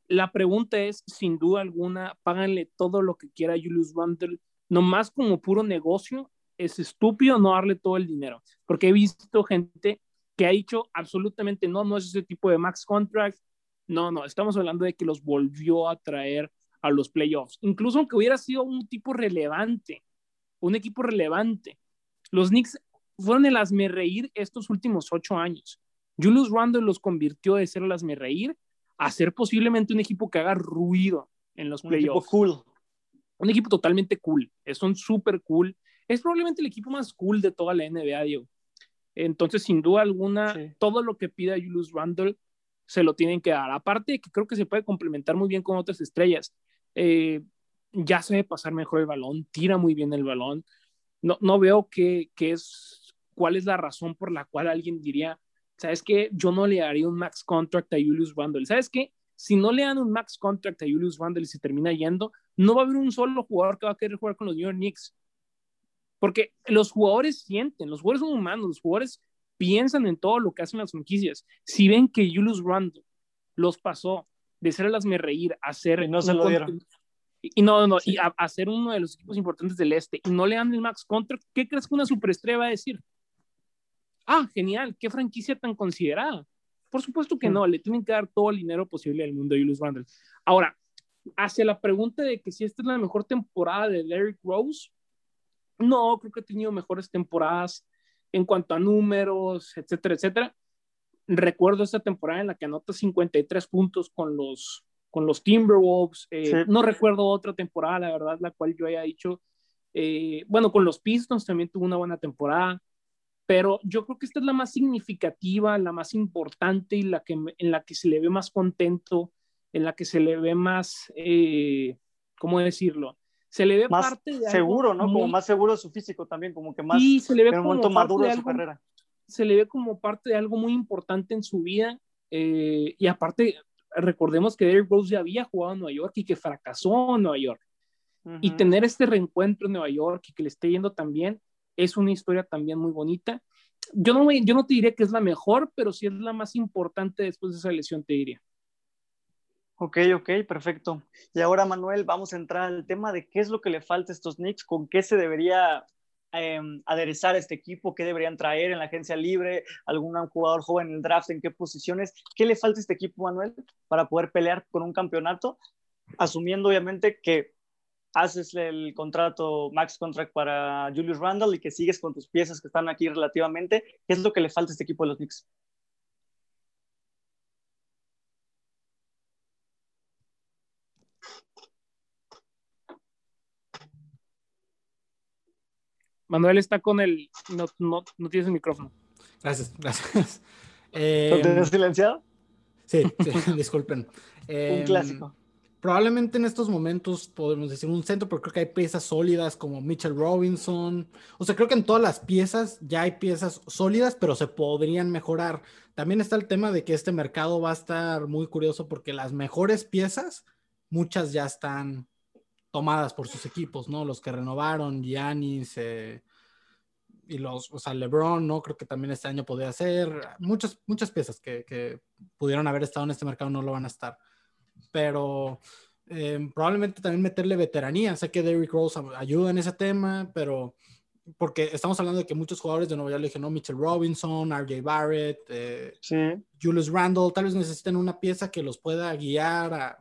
La pregunta es, sin duda alguna, páganle todo lo que quiera Julius Randle nomás como puro negocio, es estúpido no darle todo el dinero, porque he visto gente que ha dicho absolutamente no, no es ese tipo de max contract, no, no, estamos hablando de que los volvió a traer a los playoffs, incluso aunque hubiera sido un tipo relevante, un equipo relevante. Los Knicks fueron el hazme reír estos últimos ocho años. Julius Randle los convirtió de ser el hazme reír a ser posiblemente un equipo que haga ruido en los playoffs. cool un equipo totalmente cool, son súper cool. Es probablemente el equipo más cool de toda la NBA, Diego. Entonces, sin duda alguna, todo lo que pida Julius Randle se lo tienen que dar. Aparte que creo que se puede complementar muy bien con otras estrellas. Eh, ya sabe pasar mejor el balón, tira muy bien el balón. No, no veo que, que, es cuál es la razón por la cual alguien diría, ¿sabes qué? Yo no le daría un max contract a Julius Randle. ¿Sabes qué? Si no le dan un max contract a Julius Randle y se termina yendo, no va a haber un solo jugador que va a querer jugar con los New York Knicks. Porque los jugadores sienten, los jugadores son humanos, los jugadores piensan en todo lo que hacen las franquicias. Si ven que Julius Randle los pasó de ser el me reír a ser. Y no se lo dieron. Y no, no, y a, ser uno de los equipos importantes del este y no le dan el max contract, ¿qué crees que una superestrella va a decir? Ah, genial, qué franquicia tan considerada. Por supuesto que no, le tienen que dar todo el dinero posible al mundo de Julius Randle. Ahora, hacia la pregunta de que si esta es la mejor temporada de Derrick Rose, no, creo que ha tenido mejores temporadas en cuanto a números, etcétera, etcétera. Recuerdo esta temporada en la que anota 53 puntos con los, con los Timberwolves. Eh, no recuerdo otra temporada, la verdad, la cual yo haya dicho. Eh, bueno, con los Pistons también tuvo una buena temporada, pero yo creo que esta es la más significativa, la más importante y la que, en la que se le ve más contento, en la que se le ve más, eh, ¿cómo decirlo? Se le ve más parte de seguro, ¿no? Como más seguro de su físico también, como que más sí, se le ve como momento maduro de, su carrera. Se le ve como parte de algo muy importante en su vida y aparte recordemos que Derrick Rose ya había jugado en Nueva York y que fracasó en Nueva York. Y tener este reencuentro en Nueva York y que le esté yendo también es una historia también muy bonita. Yo no, yo no te diría que es la mejor, pero sí es la más importante después de esa lesión, te diría. Ok, ok, perfecto. Y ahora, Manuel, vamos a entrar al tema de qué es lo que le falta a estos Knicks, con qué se debería Em, aderezar este equipo, qué deberían traer en la agencia libre, algún jugador joven en el draft, en qué posiciones, qué le falta a este equipo, Manuel, para poder pelear con un campeonato, asumiendo obviamente que haces el contrato max contract para Julius Randle y que sigues con tus piezas que están aquí relativamente, ¿qué es lo que le falta a este equipo de los Knicks? Manuel está con el. No, no, no tienes el micrófono. Gracias, gracias. Eh, ¿Lo silenciado? Sí, disculpen. Un em, clásico. Probablemente en estos momentos podemos decir un centro, pero creo que hay piezas sólidas como Mitchell Robinson. O sea, creo que en todas las piezas ya hay piezas sólidas, pero se podrían mejorar. También está el tema de que este mercado va a estar muy curioso porque las mejores piezas, muchas ya están tomadas por sus equipos, ¿no? Los que renovaron, Giannis eh, y los, o sea, LeBron, ¿no? Creo que también este año podría ser. Muchas, muchas piezas que, pudieron haber estado en este mercado no lo van a estar. Pero eh, probablemente también meterle veteranía. Sé que Derrick Rose ayuda en ese tema, pero porque estamos hablando de que muchos jugadores de Nueva York le dije, no, Mitchell Robinson, RJ Barrett, eh, Julius Randle, tal vez necesiten una pieza que los pueda guiar a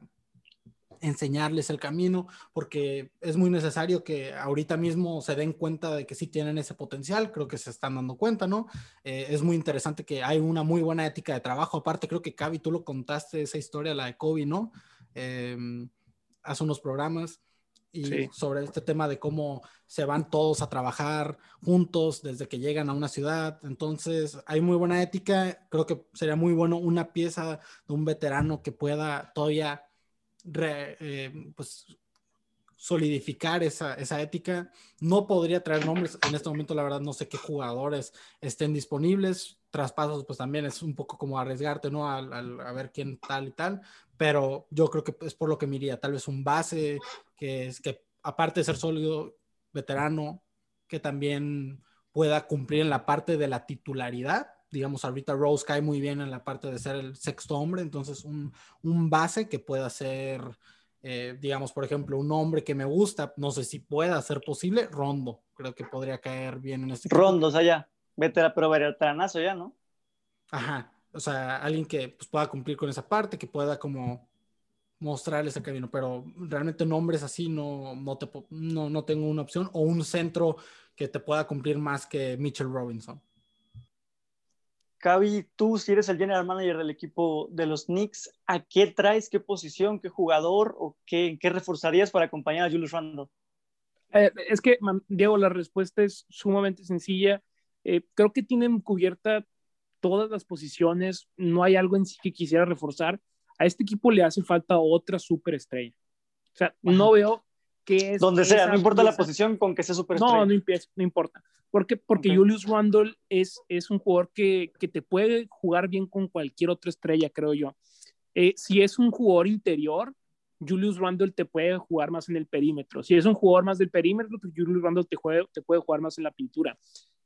enseñarles el camino, porque es muy necesario que ahorita mismo se den cuenta de que sí tienen ese potencial, creo que se están dando cuenta, ¿no? Eh, es muy interesante que hay una muy buena ética de trabajo, aparte creo que Cavi, tú lo contaste, esa historia, la de Kobe, ¿no? Em, hace unos programas y sobre este tema de cómo se van todos a trabajar juntos desde que llegan a una ciudad. Entonces, hay muy buena ética. Creo que sería muy bueno una pieza de un veterano que pueda todavía eh, pues, solidificar esa, ética. No podría traer nombres. En este momento, la verdad, no sé qué jugadores estén disponibles. Traspasos, pues también es un poco como arriesgarte, ¿no? A, a, ver quién tal y tal. Pero yo creo que es por lo que me iría. Tal vez un base que es que, aparte de ser sólido, veterano, que también pueda cumplir en la parte de la titularidad digamos, ahorita Rose cae muy bien en la parte de ser el sexto hombre, entonces un, base que pueda ser, eh, digamos, por ejemplo, un hombre que me gusta, no sé si pueda ser posible, Rondo, creo que podría caer bien en este. Rondo, o sea, ya, vete pero veteranazo ya, ¿no? Ajá, o sea, alguien que pues, pueda cumplir con esa parte, que pueda como mostrarle ese camino, pero realmente nombres así no, no, te, no, no tengo una opción, o un centro que te pueda cumplir más que Mitchell Robinson. Cavi, tú si eres el general manager del equipo de los Knicks, ¿a qué traes, qué posición, qué jugador o qué, qué reforzarías para acompañar a Julius Randle? Eh, es que, Diego, la respuesta es sumamente sencilla. Eh, creo que tienen cubierta todas las posiciones, no hay algo en sí que quisiera reforzar. A este equipo le hace falta otra superestrella. O sea, no veo, qué es. Donde sea, no importa la posición con que sea super No, no, no importa. Porque, porque Julius Randle es, es un jugador que, que, te puede jugar bien con cualquier otra estrella, creo yo. Eh, si es un jugador interior, Julius Randle te puede jugar más en el perímetro. Si es un jugador más del perímetro, pues Julius Randle te, te puede jugar más en la pintura.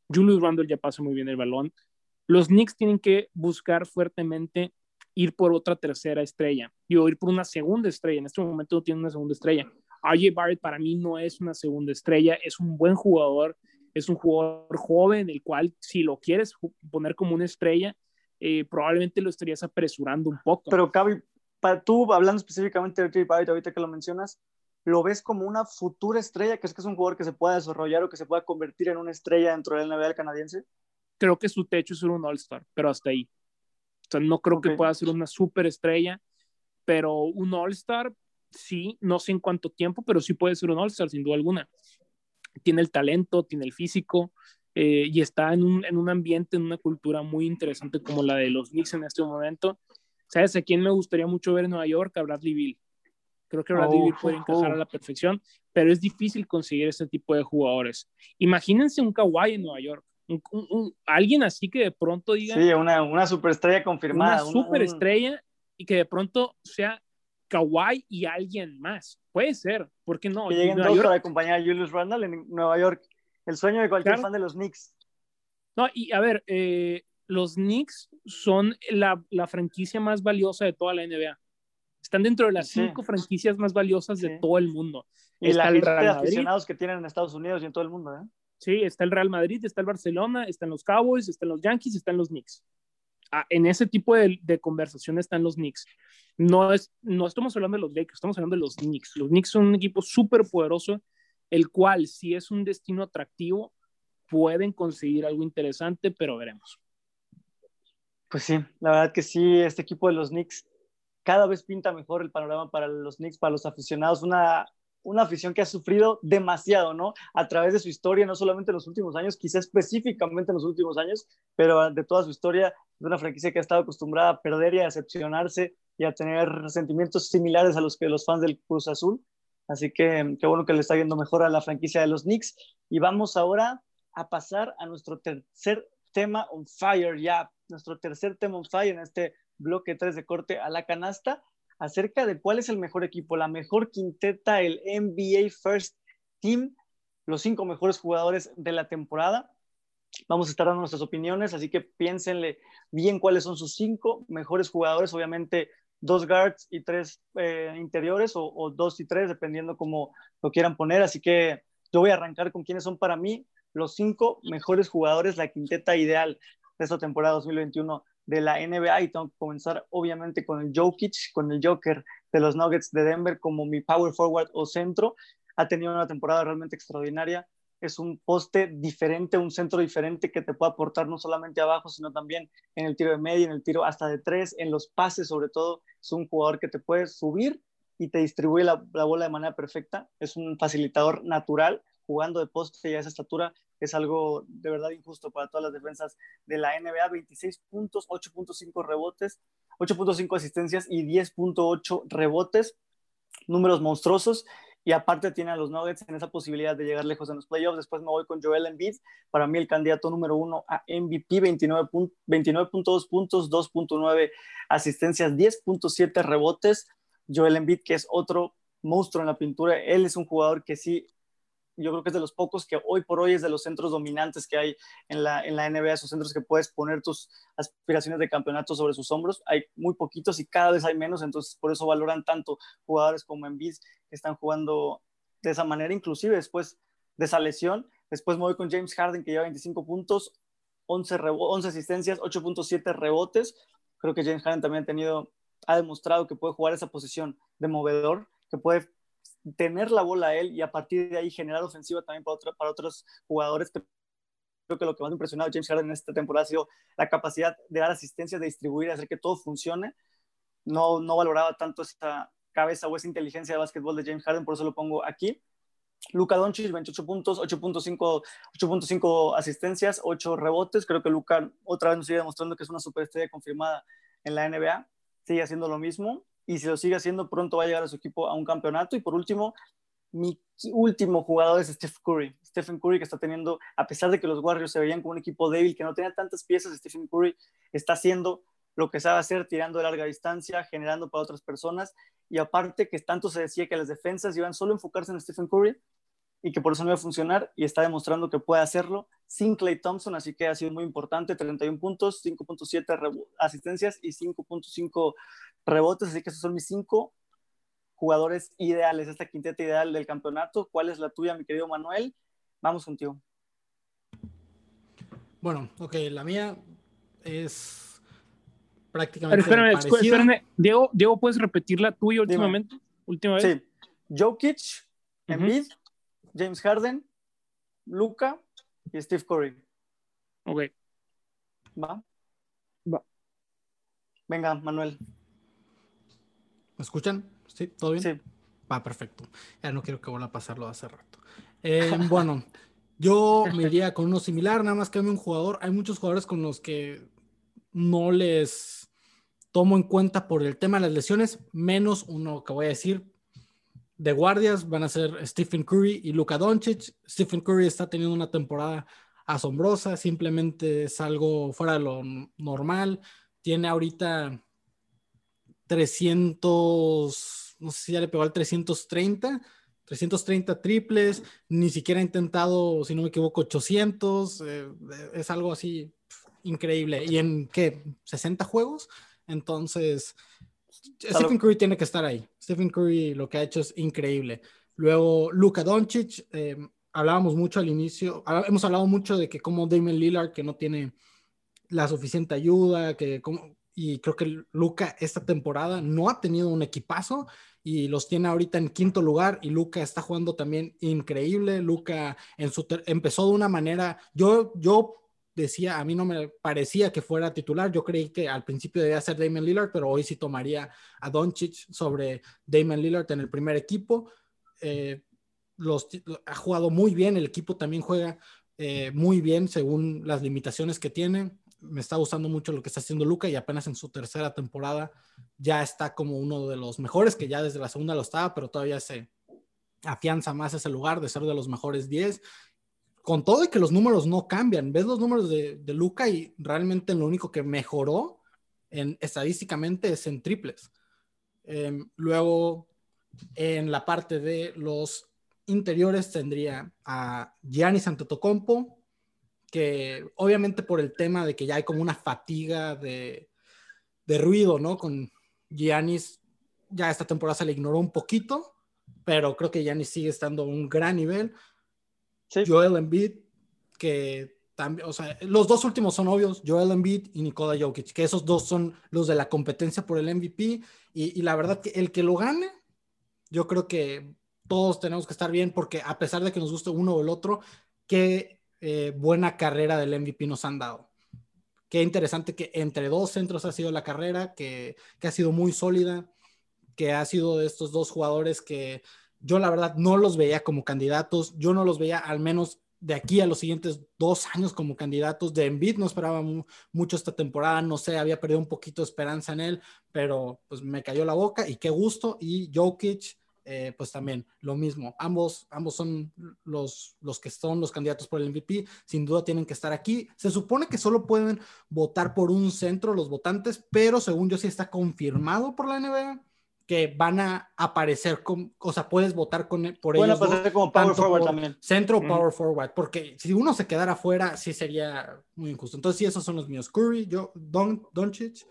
Julius Randle ya pasa muy bien el balón. Los Knicks tienen que buscar fuertemente ir por otra tercera estrella y o ir por una segunda estrella. En este momento no tiene una segunda estrella. RJ Barrett para mí no es una segunda estrella, es un buen jugador, es un jugador joven, el cual si lo quieres poner como una estrella, eh, probablemente lo estarías apresurando un poco. Pero Cavi, tú hablando específicamente de RJ Barrett, ahorita que lo mencionas, ¿lo ves como una futura estrella? ¿Crees que es un jugador que se pueda desarrollar o que se pueda convertir en una estrella dentro del NBA canadiense? Creo que su techo es ser un All-Star, pero hasta ahí. O sea, no creo que pueda ser una super estrella, pero un All-Star, sí, no sé en cuánto tiempo, pero sí puede ser un All-Star, sin duda alguna. Tiene el talento, tiene el físico eh, y está en un, en un ambiente, en una cultura muy interesante como la de los Knicks en este momento. ¿Sabes a quién me gustaría mucho ver en Nueva York? A Bradley Bill. Creo que Bradley Bill puede encajar a la perfección, pero es difícil conseguir este tipo de jugadores. Imagínense un Kawhi en Nueva York alguien así que de pronto diga. Sí, una, una superestrella confirmada. Una superestrella y que de pronto sea Kawhi y alguien más. Puede ser, ¿por qué no? Que lleguen dos para acompañar a Julius Randle en Nueva York. El sueño de cualquier fan de los Knicks. No, y a ver, eh, los Knicks son la, la, franquicia más valiosa de toda la NBA. Están dentro de las cinco franquicias más valiosas de todo el mundo. Y la gente de aficionados que tienen en Estados Unidos y en todo el mundo, ¿eh? Sí, está el Real Madrid, está el Barcelona, están los Cowboys, están los Yankees, están los Knicks. En ese tipo de, de, conversación están los Knicks. No, es, no estamos hablando de los Lakers, estamos hablando de los Knicks. Los Knicks son un equipo súper poderoso, el cual, si es un destino atractivo, pueden conseguir algo interesante, pero veremos. Pues sí, la verdad que sí, este equipo de los Knicks cada vez pinta mejor el panorama para los Knicks, para los aficionados. Una una afición que ha sufrido demasiado, ¿no? A través de su historia, no solamente en los últimos años, quizá específicamente en los últimos años, pero de toda su historia, de una franquicia que ha estado acostumbrada a perder y a decepcionarse y a tener sentimientos similares a los que los fans del Cruz Azul. Así que qué bueno que le está viendo mejor a la franquicia de los Knicks. Y vamos ahora a pasar a nuestro tercer tema on fire, ya, nuestro tercer tema on fire en este bloque 3 de corte a la canasta acerca de cuál es el mejor equipo, la mejor quinteta, el NBA First Team, los cinco mejores jugadores de la temporada. Vamos a estar dando nuestras opiniones, así que piénsenle bien cuáles son sus cinco mejores jugadores. Obviamente, dos guards y tres eh, interiores, o, dos y tres, dependiendo cómo lo quieran poner. Así que yo voy a arrancar con quiénes son para mí los cinco mejores jugadores, la quinteta ideal de esta temporada 2021 de la NBA y tengo que comenzar obviamente con el Jokic, con el Joker de los Nuggets de Denver como mi power forward o centro. Ha tenido una temporada realmente extraordinaria. Es un poste diferente, un centro diferente que te puede aportar no solamente abajo, sino también en el tiro de media, en el tiro hasta de tres, en los pases sobre todo. Es un jugador que te puede subir y te distribuye la, la bola de manera perfecta. Es un facilitador natural jugando de poste y a esa estatura es algo de verdad injusto para todas las defensas de la NBA. 26 puntos, 8.5 rebotes, 8.5 asistencias y 10.8 rebotes, números monstruosos. Y aparte tiene a los Nuggets en esa posibilidad de llegar lejos en los playoffs. Después me voy con Joel Embiid, para mí el candidato número uno a MVP, 29.2 29 puntos, 2.9 asistencias, 10.7 rebotes. Joel Embiid, que es otro monstruo en la pintura, él es un jugador que sí yo creo que es de los pocos que hoy por hoy es de los centros dominantes que hay en la, en la NBA, esos centros que puedes poner tus aspiraciones de campeonato sobre sus hombros. Hay muy poquitos y cada vez hay menos, entonces por eso valoran tanto jugadores como Embiid que están jugando de esa manera, inclusive después de esa lesión. Después me voy con James Harden que lleva 25 puntos, 11, 11 asistencias, 8.7 rebotes. Creo que James Harden también ha tenido, ha demostrado que puede jugar esa posición de movedor, que puede tener la bola a él y a partir de ahí generar ofensiva también para, para otros jugadores. Creo que lo que más ha impresionado James Harden en esta temporada ha sido la capacidad de dar asistencia, de distribuir, hacer que todo funcione. No, no valoraba tanto esa cabeza o esa inteligencia de básquetbol de James Harden, por eso lo pongo aquí. Luca Doncic, 28 puntos, 8.5 asistencias, 8 rebotes. Creo que Luca otra vez nos sigue demostrando que es una superestrella confirmada en la NBA. Sigue haciendo lo mismo y si lo sigue haciendo, pronto va a llegar a su equipo a un campeonato. Y por último, mi último jugador es Stephen Curry. Stephen Curry que está teniendo, a pesar de que los Warriors se veían como un equipo débil, que no tenía tantas piezas, Stephen Curry está haciendo lo que sabe hacer, tirando de larga distancia, generando para otras personas. Y aparte que tanto se decía que las defensas iban solo a enfocarse en Stephen Curry y que por eso no iba a funcionar y está demostrando que puede hacerlo sin Clay Thompson, así que ha sido muy importante, 31 puntos, 5.7 asistencias y 5.5 rebotes, así que esos son mis cinco jugadores ideales, esta quinteta ideal del campeonato. ¿Cuál es la tuya, mi querido Manuel? Vamos contigo. Bueno, ok, la mía es prácticamente. Pero espérame, espérame, Diego, Diego, ¿puedes repetir la tuya últimamente? Última vez. Sí, Jokic, Embiid, James Harden, Luca y Steve Curry. Ok. ¿Va? Va. Venga, Manuel. ¿Me escuchan? ¿Sí? ¿Todo bien? Sí. Va, perfecto. Ya no quiero que vuelva a pasarlo hace rato. Eh, bueno, yo me iría con uno similar, nada más que un jugador. Hay muchos jugadores con los que no les tomo en cuenta por el tema de las lesiones, menos uno que voy a decir. De guardias van a ser Stephen Curry y Luka Doncic. Stephen Curry está teniendo una temporada asombrosa, simplemente es algo fuera de lo normal. Tiene ahorita 300, no sé si ya le pegó al 330, 330 triples, ni siquiera ha intentado, si no me equivoco, 800, eh, es algo así increíble. ¿Y en qué? ¿60 juegos? Entonces, Stephen Curry tiene que estar ahí. Stephen Curry lo que ha hecho es increíble. Luego, Luka Doncic, eh, hablábamos mucho al inicio, hemos hablado mucho de que como Damon Lillard, que no tiene la suficiente ayuda, que como, y creo que Luca esta temporada no ha tenido un equipazo y los tiene ahorita en quinto lugar y Luca está jugando también increíble. Luca en su empezó de una manera, yo, yo decía, a mí no me parecía que fuera titular, yo creí que al principio debía ser Damon Lillard, pero hoy sí tomaría a Doncic sobre Damon Lillard en el primer equipo. Eh, los, ha jugado muy bien, el equipo también juega eh, muy bien según las limitaciones que tiene me está gustando mucho lo que está haciendo Luca y apenas en su tercera temporada ya está como uno de los mejores, que ya desde la segunda lo estaba, pero todavía se afianza más ese lugar de ser de los mejores 10. Con todo y que los números no cambian, ves los números de, Luca y realmente lo único que mejoró en, estadísticamente es en triples. Em, luego, en la parte de los interiores tendría a Giannis Antetokounmpo, que obviamente por el tema de que ya hay como una fatiga de, de ruido, ¿no? Con Giannis, ya esta temporada se le ignoró un poquito, pero creo que Giannis sigue estando a un gran nivel. Joel Embiid, que también, o sea, los dos últimos son obvios, Joel Embiid y Nikola Jokic, que esos dos son los de la competencia por el MVP, y, la verdad que el que lo gane, yo creo que todos tenemos que estar bien, porque a pesar de que nos guste uno o el otro, que eh, buena carrera del MVP nos han dado. Qué interesante que entre dos centros ha sido la carrera, que, que ha sido muy sólida, que ha sido de estos dos jugadores que yo la verdad no los veía como candidatos, yo no los veía al menos de aquí a los siguientes dos años como candidatos. De Embiid no esperaba mucho esta temporada, no sé, había perdido un poquito de esperanza en él, pero pues me cayó la boca y qué gusto. Y Jokic, eh, pues también lo mismo. Ambos, ambos son los, los que son los candidatos por el MVP. Sin duda tienen que estar aquí. Se supone que solo pueden votar por un centro los votantes, pero según yo sí está confirmado por la NBA que van a aparecer, con, o sea, puedes votar con, por ellos. aparecer como power forward también. Centro power forward, porque si uno se quedara fuera, sí sería muy injusto. Entonces, sí, esos son los míos. Curry, yo, Don, Doncic,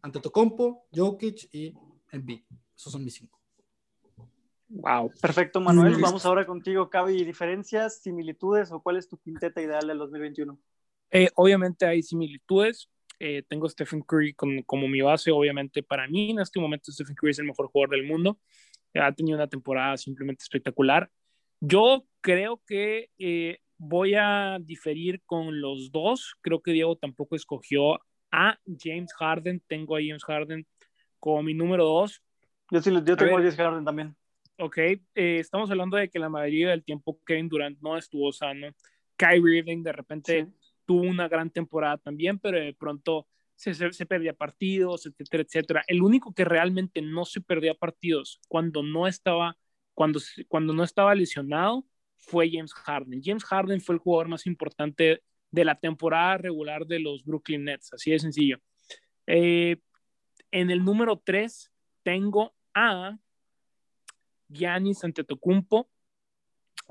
Antetokounmpo, Jokic y Embiid. Esos son mis cinco. Wow. Perfecto, Manuel. Vamos ahora contigo, Cavi. ¿Diferencias, similitudes o cuál es tu quinteta ideal del 2021? Eh, obviamente hay similitudes. Eh, tengo Stephen Curry como mi base. Obviamente, para mí en este momento Stephen Curry es el mejor jugador del mundo. Ha tenido una temporada simplemente espectacular. Yo creo que eh, voy a diferir con los dos. Creo que Diego tampoco escogió a James Harden. Tengo a James Harden como mi número dos. Yo sí, yo tengo a, a James Harden también. Ok, eh, estamos hablando de que la mayoría del tiempo Kevin Durant no estuvo sano. Kyrie Irving de repente tuvo una gran temporada también, pero de pronto se, se, perdía partidos, etcétera, etcétera. El único que realmente no se perdía partidos cuando no estaba cuando, cuando no estaba lesionado fue James Harden. James Harden fue el jugador más importante de la temporada regular de los Brooklyn Nets, así de sencillo. Eh, en el número 3 tengo a Giannis Antetokounmpo.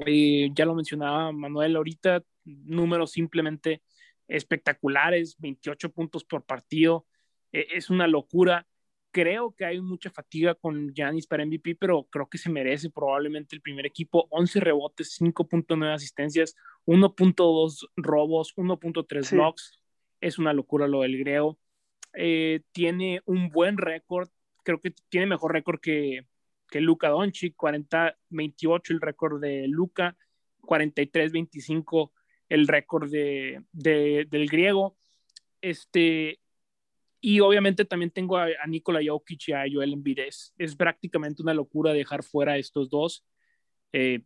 Eh, ya lo mencionaba Manuel ahorita, números simplemente espectaculares, 28 puntos por partido, e, es una locura. Creo que hay mucha fatiga con Giannis para MVP, pero creo que se merece probablemente el primer equipo. 11 rebotes, 5.9 asistencias, 1.2 robos, 1.3 blocks. Es una locura lo del griego. Eh, tiene un buen récord, creo que tiene mejor récord que, que Luka Doncic, 40-28 el récord de Luka, 43-25 el récord de, del griego. Este, y obviamente también tengo a, Nikola Jokic y a Joel Embiid. Es, prácticamente una locura dejar fuera a estos dos. Eh,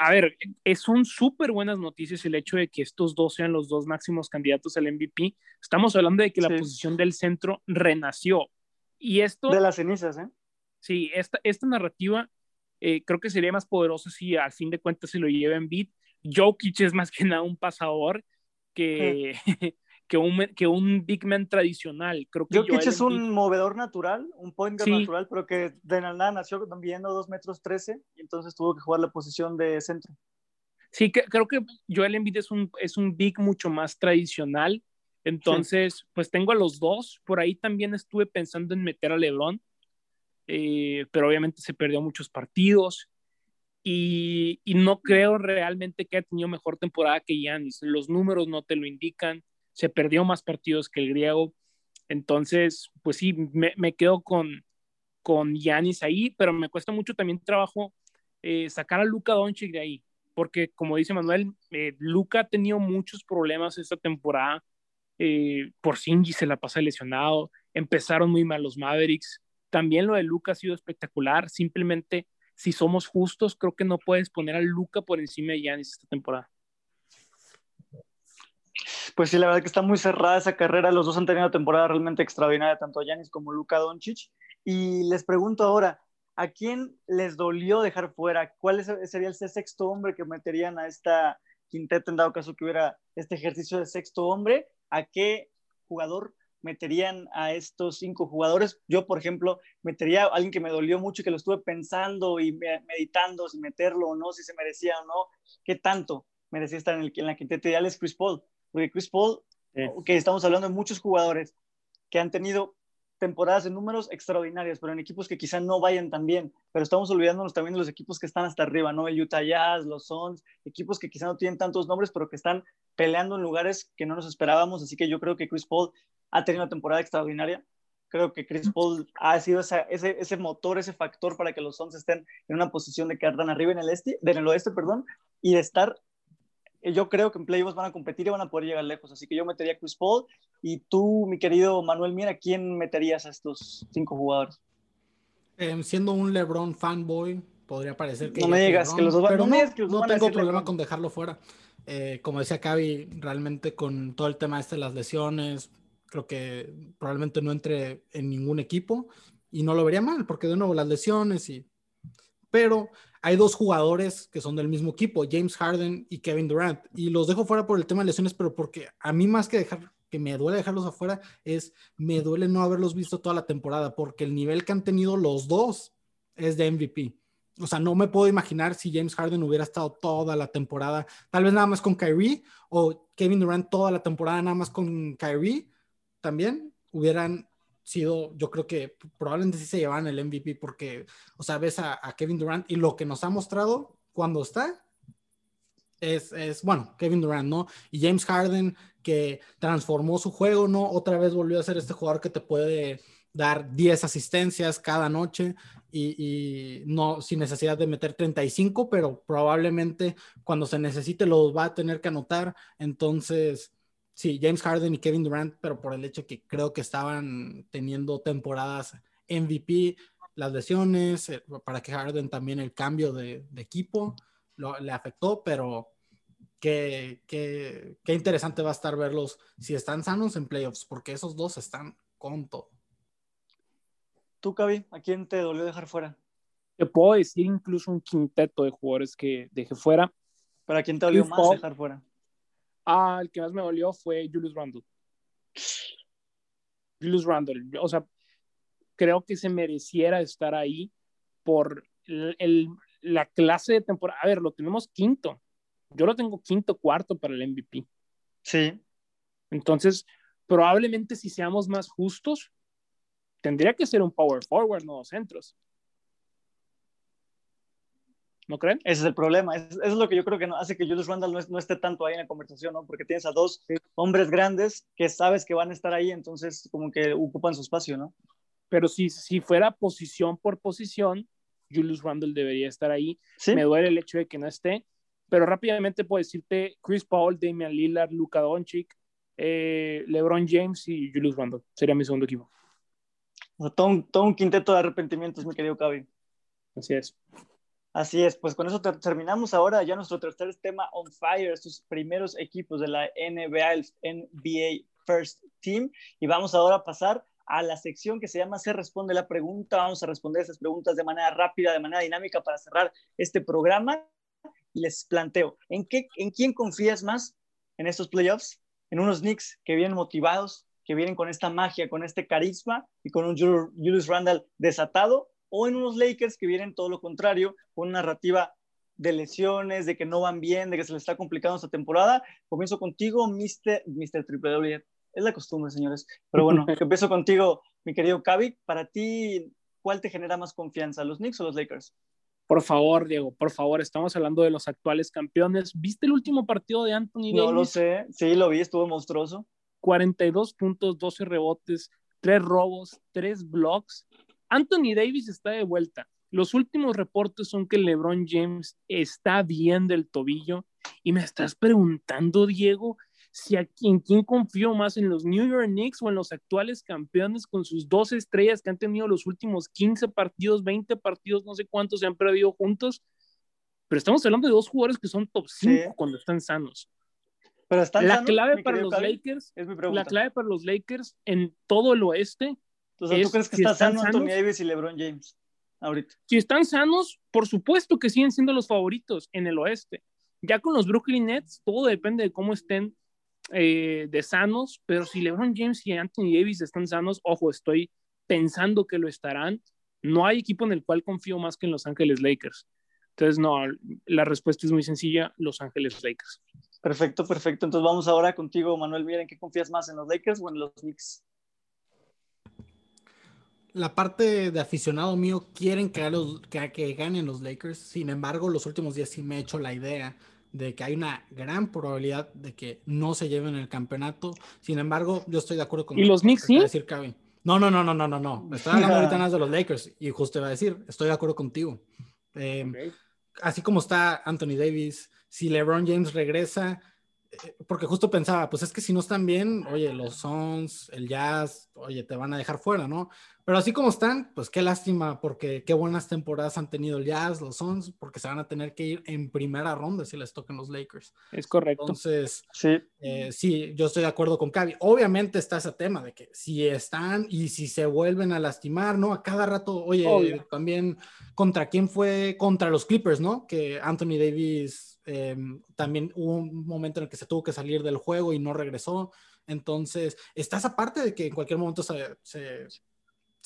a ver, son súper buenas noticias el hecho de que estos dos sean los dos máximos candidatos al MVP. Estamos hablando de que la posición del centro renació. Y esto... De las cenizas, ¿eh? Sí, esta, esta narrativa eh, creo que sería más poderosa si al fin de cuentas se lo lleva Embiid Jokic es más que nada un pasador que, que, un, que un big man tradicional. Creo que Jokic es un movedor natural, un point guard natural, pero que de nada nació viendo 2 metros 13 y entonces tuvo que jugar la posición de centro. Sí, que, creo que Joel Embiid es un, es un big mucho más tradicional. Entonces, pues tengo a los dos. Por ahí también estuve pensando en meter a LeBron, eh, pero obviamente se perdió muchos partidos y, no creo realmente que haya tenido mejor temporada que Yanis. Los números no te lo indican. Se perdió más partidos que el griego. Entonces, pues sí, me, quedo con, con Yanis ahí, pero me cuesta mucho también trabajo eh, sacar a Luca Doncic de ahí, porque como dice Manuel, eh, Luca ha tenido muchos problemas esta temporada. Eh, por Singy se la pasa lesionado, empezaron muy mal los Mavericks. También lo de Luca ha sido espectacular, simplemente si somos justos, creo que no puedes poner a Luca por encima de Yanis esta temporada. Pues sí, la verdad que está muy cerrada esa carrera. Los dos han tenido temporada realmente extraordinaria, tanto Yanis como Luca Doncic. Y les pregunto ahora, ¿a quién les dolió dejar fuera? ¿Cuál sería el sexto hombre que meterían a esta quinteta en dado caso que hubiera este ejercicio de sexto hombre? ¿A qué jugador meterían a estos cinco jugadores. Yo, por ejemplo, metería a alguien que me dolió mucho y que lo estuve pensando y meditando si meterlo o no, si se merecía o no, qué tanto merecía estar en, el, en la quinteta ideal es Chris Paul. Porque Chris Paul, que estamos hablando de muchos jugadores que han tenido temporadas en números extraordinarias, pero en equipos que quizá no vayan tan bien. Pero estamos olvidándonos también de los equipos que están hasta arriba, ¿no? El Utah Jazz, los Suns, equipos que quizá no tienen tantos nombres, pero que están peleando en lugares que no nos esperábamos. Así que yo creo que Chris Paul ha tenido una temporada extraordinaria. Creo que Chris Paul ha sido ese, ese, motor, ese factor para que los Suns estén en una posición de quedar tan arriba en el, este, en el oeste perdón, y de estar, eh, yo creo que en playoffs van a competir y van a poder llegar lejos. Así que yo metería a Chris Paul. Y tú, mi querido Manuel Mira, ¿quién meterías a estos cinco jugadores? Em, siendo un LeBron fanboy, podría parecer que. No me digas que los dos van, no, no, no tengo problema con dejarlo fuera. Eh, como decía Cavi, realmente con todo el tema este de las lesiones, creo que probablemente no entre en ningún equipo y no lo vería mal porque de nuevo las lesiones y... Pero hay dos jugadores que son del mismo equipo, James Harden y Kevin Durant, y los dejo fuera por el tema de lesiones, pero porque a mí más que dejar que me duele dejarlos afuera es me duele no haberlos visto toda la temporada porque el nivel que han tenido los dos es de MVP. O sea, no me puedo imaginar si James Harden hubiera estado toda la temporada, tal vez nada más con Kyrie, o Kevin Durant toda la temporada nada más con Kyrie también hubieran sido, yo creo que probablemente sí se llevan el MVP porque, o sea, ves a, Kevin Durant y lo que nos ha mostrado cuando está es, es, bueno, Kevin Durant, ¿no? Y James Harden que transformó su juego, ¿no? Otra vez volvió a ser este jugador que te puede dar 10 asistencias cada noche y, y, no sin necesidad de meter 35, pero probablemente cuando se necesite los va a tener que anotar. Entonces, sí, James Harden y Kevin Durant, pero por el hecho que creo que estaban teniendo temporadas MVP, las lesiones, eh, para que Harden también el cambio de, equipo le afectó, pero qué, qué, qué, interesante va a estar verlos si están sanos en playoffs, porque esos dos están con todo. Tú, Cavi, ¿a quién te dolió dejar fuera? Te puedo decir incluso un quinteto de jugadores que dejé fuera. ¿Para quién te dolió más dejar fuera? Ah, el que más me dolió fue Julius Randle. Julius Randle. O sea, creo que se mereciera estar ahí por el, la clase de temporada. A ver, lo tenemos quinto. Yo lo tengo quinto, cuarto para el MVP. Sí. Entonces, probablemente si seamos más justos, tendría que ser un power forward, no dos centros. ¿No creen? Ese es el problema. Eso es lo que yo creo que hace que Julius Randall no, esté tanto ahí en la conversación, ¿no? Porque tienes a dos hombres grandes que sabes que van a estar ahí, entonces como que ocupan su espacio, ¿no? Pero si, si fuera posición por posición, Julius Randall debería estar ahí. Me duele el hecho de que no esté, pero rápidamente puedo decirte Chris Paul, Damian Lillard, Luka Doncic, eh, LeBron James y Julius Randall. Sería mi segundo equipo. todo, un, todo, un, quinteto de arrepentimientos, mi querido Cavi. Así es. Así es, pues con eso terminamos ahora ya nuestro tercer tema on fire, estos primeros equipos de la NBA, el NBA First Team, y vamos ahora a pasar a la sección que se llama Se responde la pregunta. Vamos a responder esas preguntas de manera rápida, de manera dinámica para cerrar este programa. Les planteo, ¿en, qué, ¿en quién confías más en estos playoffs? En unos Knicks que vienen motivados, que vienen con esta magia, con este carisma y con un Julius Randall desatado, o en unos Lakers que vienen todo lo contrario, con una narrativa de lesiones, de que no van bien, de que se les está complicando esta temporada. Comienzo contigo, Mr. Mr. Triple W. Es la costumbre, señores. Pero bueno, empiezo contigo, mi querido Kavik. Para ti, ¿cuál te genera más confianza, los Knicks o los Lakers? Por favor, Diego, por favor, estamos hablando de los actuales campeones. ¿Viste el último partido de Anthony Davis? No lo sé, sí, lo vi, estuvo monstruoso. 42 puntos, 12 rebotes, 3 robos, 3 blocks Anthony Davis está de vuelta. Los últimos reportes son que LeBron James está bien del tobillo. Y me estás preguntando, Diego, si a quién, quién confío más en los New York Knicks o en los actuales campeones con sus dos estrellas que han tenido los últimos 15 partidos, 20 partidos, no sé cuántos se han perdido juntos. Pero estamos hablando de dos jugadores que son top 5 cuando están sanos. Pero están la clave para los Lakers, la clave para los Lakers en todo el oeste entonces, ¿tú crees que está sano Anthony Davis y LeBron James ahorita? Si están sanos, por supuesto que siguen siendo los favoritos en el oeste. Ya con los Brooklyn Nets, todo depende de cómo estén eh, de sanos, pero si LeBron James y Anthony Davis están sanos, ojo, estoy pensando que lo estarán. No hay equipo en el cual confío más que en Los Ángeles Lakers. Entonces, no, la respuesta es muy sencilla, Los Ángeles Lakers. Perfecto, perfecto. Entonces vamos ahora contigo, Manuel. Miren, ¿qué confías más en los Lakers o en los Knicks? La parte de aficionado mío quieren que, que, ganen los Lakers. Sin embargo, los últimos días sí me he hecho la idea de que hay una gran probabilidad de que no se lleven el campeonato. Sin embargo, yo estoy de acuerdo con... ¿Y los Knicks sí? Decir, No, no, no, no, no, no, no. Estoy hablando ahorita más de los Lakers y justo iba a decir, estoy de acuerdo contigo. Em, así como está Anthony Davis, si LeBron James regresa, eh, porque justo pensaba, pues es que si no están bien, oye, los Suns, el Jazz, oye, te van a dejar fuera, ¿no? Pero así como están, pues qué lástima, porque qué buenas temporadas han tenido el Jazz, los Suns, porque se van a tener que ir en primera ronda si les tocan los Lakers. Es correcto. Entonces, sí, eh, sí yo estoy de acuerdo con Cavi. Obviamente está ese tema de que si están y si se vuelven a lastimar, ¿no? A cada rato, oye, también contra quién fue, contra los Clippers, ¿no? Que Anthony Davis em, también hubo un momento en el que se tuvo que salir del juego y no regresó. Entonces, estás aparte de que en cualquier momento se, se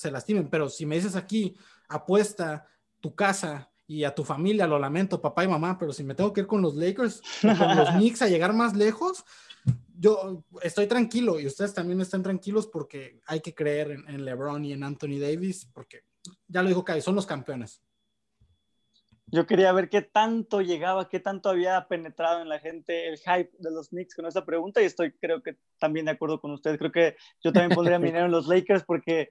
se lastimen, pero si me dices aquí, apuesta tu casa y a tu familia, lo lamento, papá y mamá, pero si me tengo que ir con los Lakers, con los Knicks a llegar más lejos, yo estoy tranquilo y ustedes también están tranquilos porque hay que creer en, LeBron y en Anthony Davis, porque ya lo dijo Kai, son los campeones. Yo quería ver qué tanto llegaba, qué tanto había penetrado en la gente el hype de los Knicks con esa pregunta y estoy creo que también de acuerdo con ustedes. Creo que yo también pondría mi dinero en los Lakers porque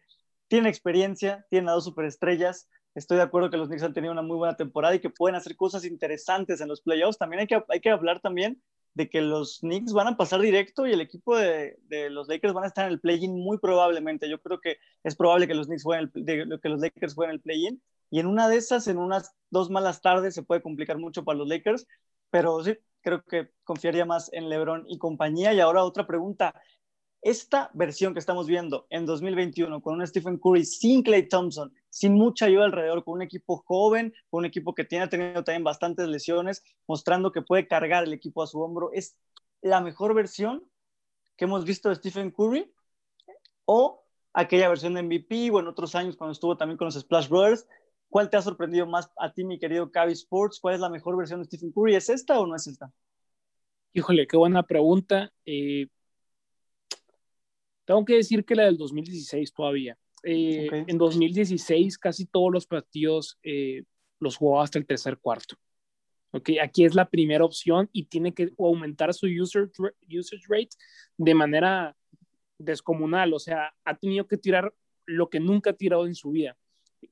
tiene experiencia, tiene a dos superestrellas. Estoy de acuerdo que los Knicks han tenido una muy buena temporada y que pueden hacer cosas interesantes en los playoffs. También hay que, hay que hablar también de que los Knicks van a pasar directo y el equipo de, los Lakers van a estar en el play-in muy probablemente. Yo creo que es probable que los Knicks jueguen el, que los Lakers jueguen el play-in y en una de esas, en unas dos malas tardes, se puede complicar mucho para los Lakers. Pero sí, creo que confiaría más en LeBron y compañía. Y ahora otra pregunta. Esta versión que estamos viendo en 2021 con un Stephen Curry sin Clay Thompson, sin mucha ayuda alrededor, con un equipo joven, con un equipo que tiene tenido también bastantes lesiones, mostrando que puede cargar el equipo a su hombro, ¿es la mejor versión que hemos visto de Stephen Curry? ¿O aquella versión de MVP o en otros años cuando estuvo también con los Splash Brothers? ¿Cuál te ha sorprendido más a ti, mi querido Cavi Sports? ¿Cuál es la mejor versión de Stephen Curry? ¿Es esta o no es esta? Híjole, qué buena pregunta. Eh, tengo que decir que la del 2016 todavía. Eh, en 2016 casi todos los partidos eh, los jugaba hasta el tercer cuarto. Okay, aquí es la primera opción y tiene que aumentar su user, usage rate de manera descomunal. O sea, ha tenido que tirar lo que nunca ha tirado en su vida.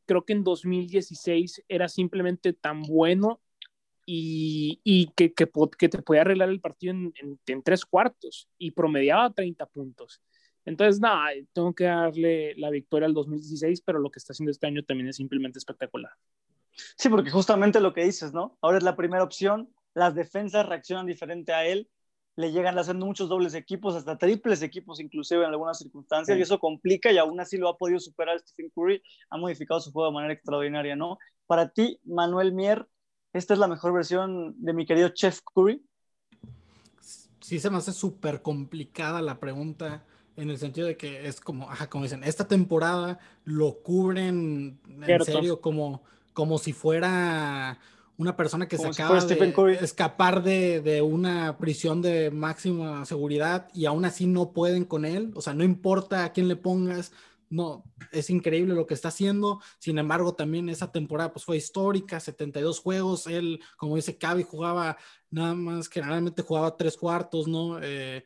Creo que en 2016 era simplemente tan bueno y, y que, que, que, te podía arreglar el partido en, en, en, tres cuartos y promediaba 30 puntos. Entonces, nada, tengo que darle la victoria al 2016, pero lo que está haciendo este año también es simplemente espectacular. Sí, porque justamente lo que dices, ¿no? Ahora es la primera opción, las defensas reaccionan diferente a él, le llegan haciendo muchos dobles equipos, hasta triples equipos inclusive en algunas circunstancias, sí. y eso complica y aún así lo ha podido superar Stephen Curry, ha modificado su juego de manera extraordinaria, ¿no? Para ti, Manuel Mier, ¿esta es la mejor versión de mi querido Chef Curry? Sí, se me hace súper complicada la pregunta en el sentido de que es como, ajá, como dicen, esta temporada lo cubren en Cierto. serio como, como si fuera una persona que como se acaba si de escapar de, de, una prisión de máxima seguridad y aún así no pueden con él, o sea, no importa a quién le pongas, no, es increíble lo que está haciendo, sin embargo también esa temporada pues fue histórica, 72 juegos, él, como dice Cavi, jugaba nada más, generalmente jugaba tres cuartos, ¿no? Eh,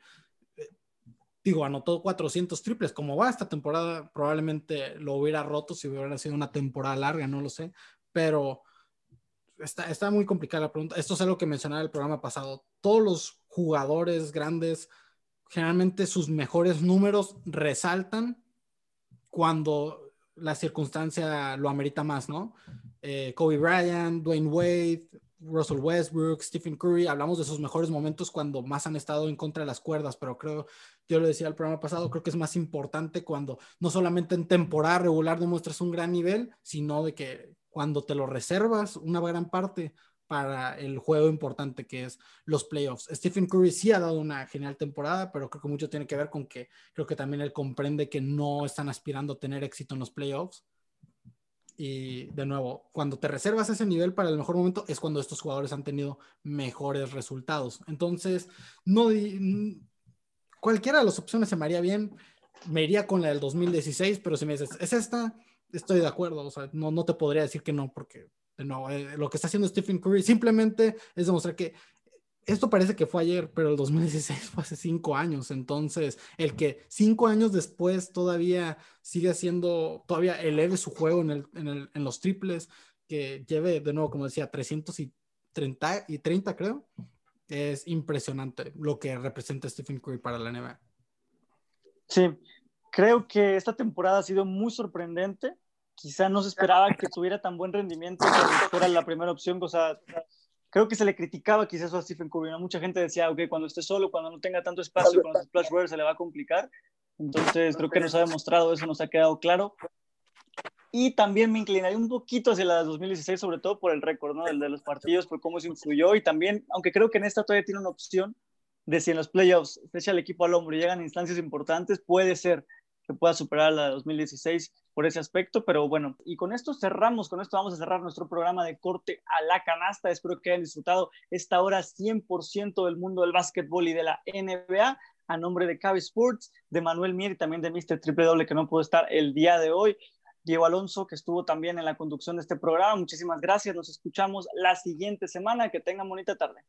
digo, anotó 400 triples. Como va esta temporada, probablemente lo hubiera roto si hubiera sido una temporada larga, no lo sé. Pero está, está muy complicada la pregunta. Esto es algo que mencionaba el programa pasado. Todos los jugadores grandes, generalmente sus mejores números resaltan cuando la circunstancia lo amerita más, ¿no? Eh, Kobe Bryant, Dwayne Wade, Russell Westbrook, Stephen Curry, hablamos de sus mejores momentos cuando más han estado en contra de las cuerdas, pero creo, yo lo decía el programa pasado, creo que es más importante cuando no solamente en temporada regular demuestras un gran nivel, sino de que cuando te lo reservas una gran parte para el juego importante que es los playoffs. Stephen Curry sí ha dado una genial temporada, pero creo que mucho tiene que ver con que creo que también él comprende que no están aspirando a tener éxito en los playoffs y de nuevo, cuando te reservas ese nivel para el mejor momento es cuando estos jugadores han tenido mejores resultados. Entonces, no cualquiera de las opciones se me haría bien. Me iría con la del 2016, pero si me dices, ¿es esta? Estoy de acuerdo. O sea, no, no te podría decir que no, porque de nuevo, eh, lo que está haciendo Stephen Curry simplemente es demostrar que esto parece que fue ayer, pero el 2016 fue hace cinco años. Entonces, el que cinco años después todavía sigue siendo, todavía eleve su juego en, el, en, los triples, que lleve de nuevo, como decía, 330 y 30, creo, es impresionante lo que representa Stephen Curry para la NBA. Sí, creo que esta temporada ha sido muy sorprendente. Quizá no se esperaba que tuviera tan buen rendimiento, que fuera la primera opción, o sea, creo que se le criticaba quizás a Stephen Curry, ¿no? Mucha gente decía, ok, cuando esté solo, cuando no tenga tanto espacio con los Splash se le va a complicar. Entonces, creo que nos ha demostrado eso, nos ha quedado claro. Y también me inclinaría un poquito hacia la de 2016, sobre todo por el récord, ¿no? El de los partidos, por cómo se influyó. Y también, aunque creo que en esta todavía tiene una opción de si en los playoffs se echa el equipo al hombro y llegan instancias importantes, puede ser pueda superar la de 2016 por ese aspecto, pero bueno, y con esto cerramos, con esto vamos a cerrar nuestro programa de corte a la canasta. Espero que hayan disfrutado esta hora 100% del mundo del básquetbol y de la NBA. A nombre de Cabe Sports, de Manuel Mier y también de Mr. Triple Doble, que no pudo estar el día de hoy. Diego Alonso, que estuvo también en la conducción de este programa. Muchísimas gracias. Nos escuchamos la siguiente semana. Que tengan bonita tarde.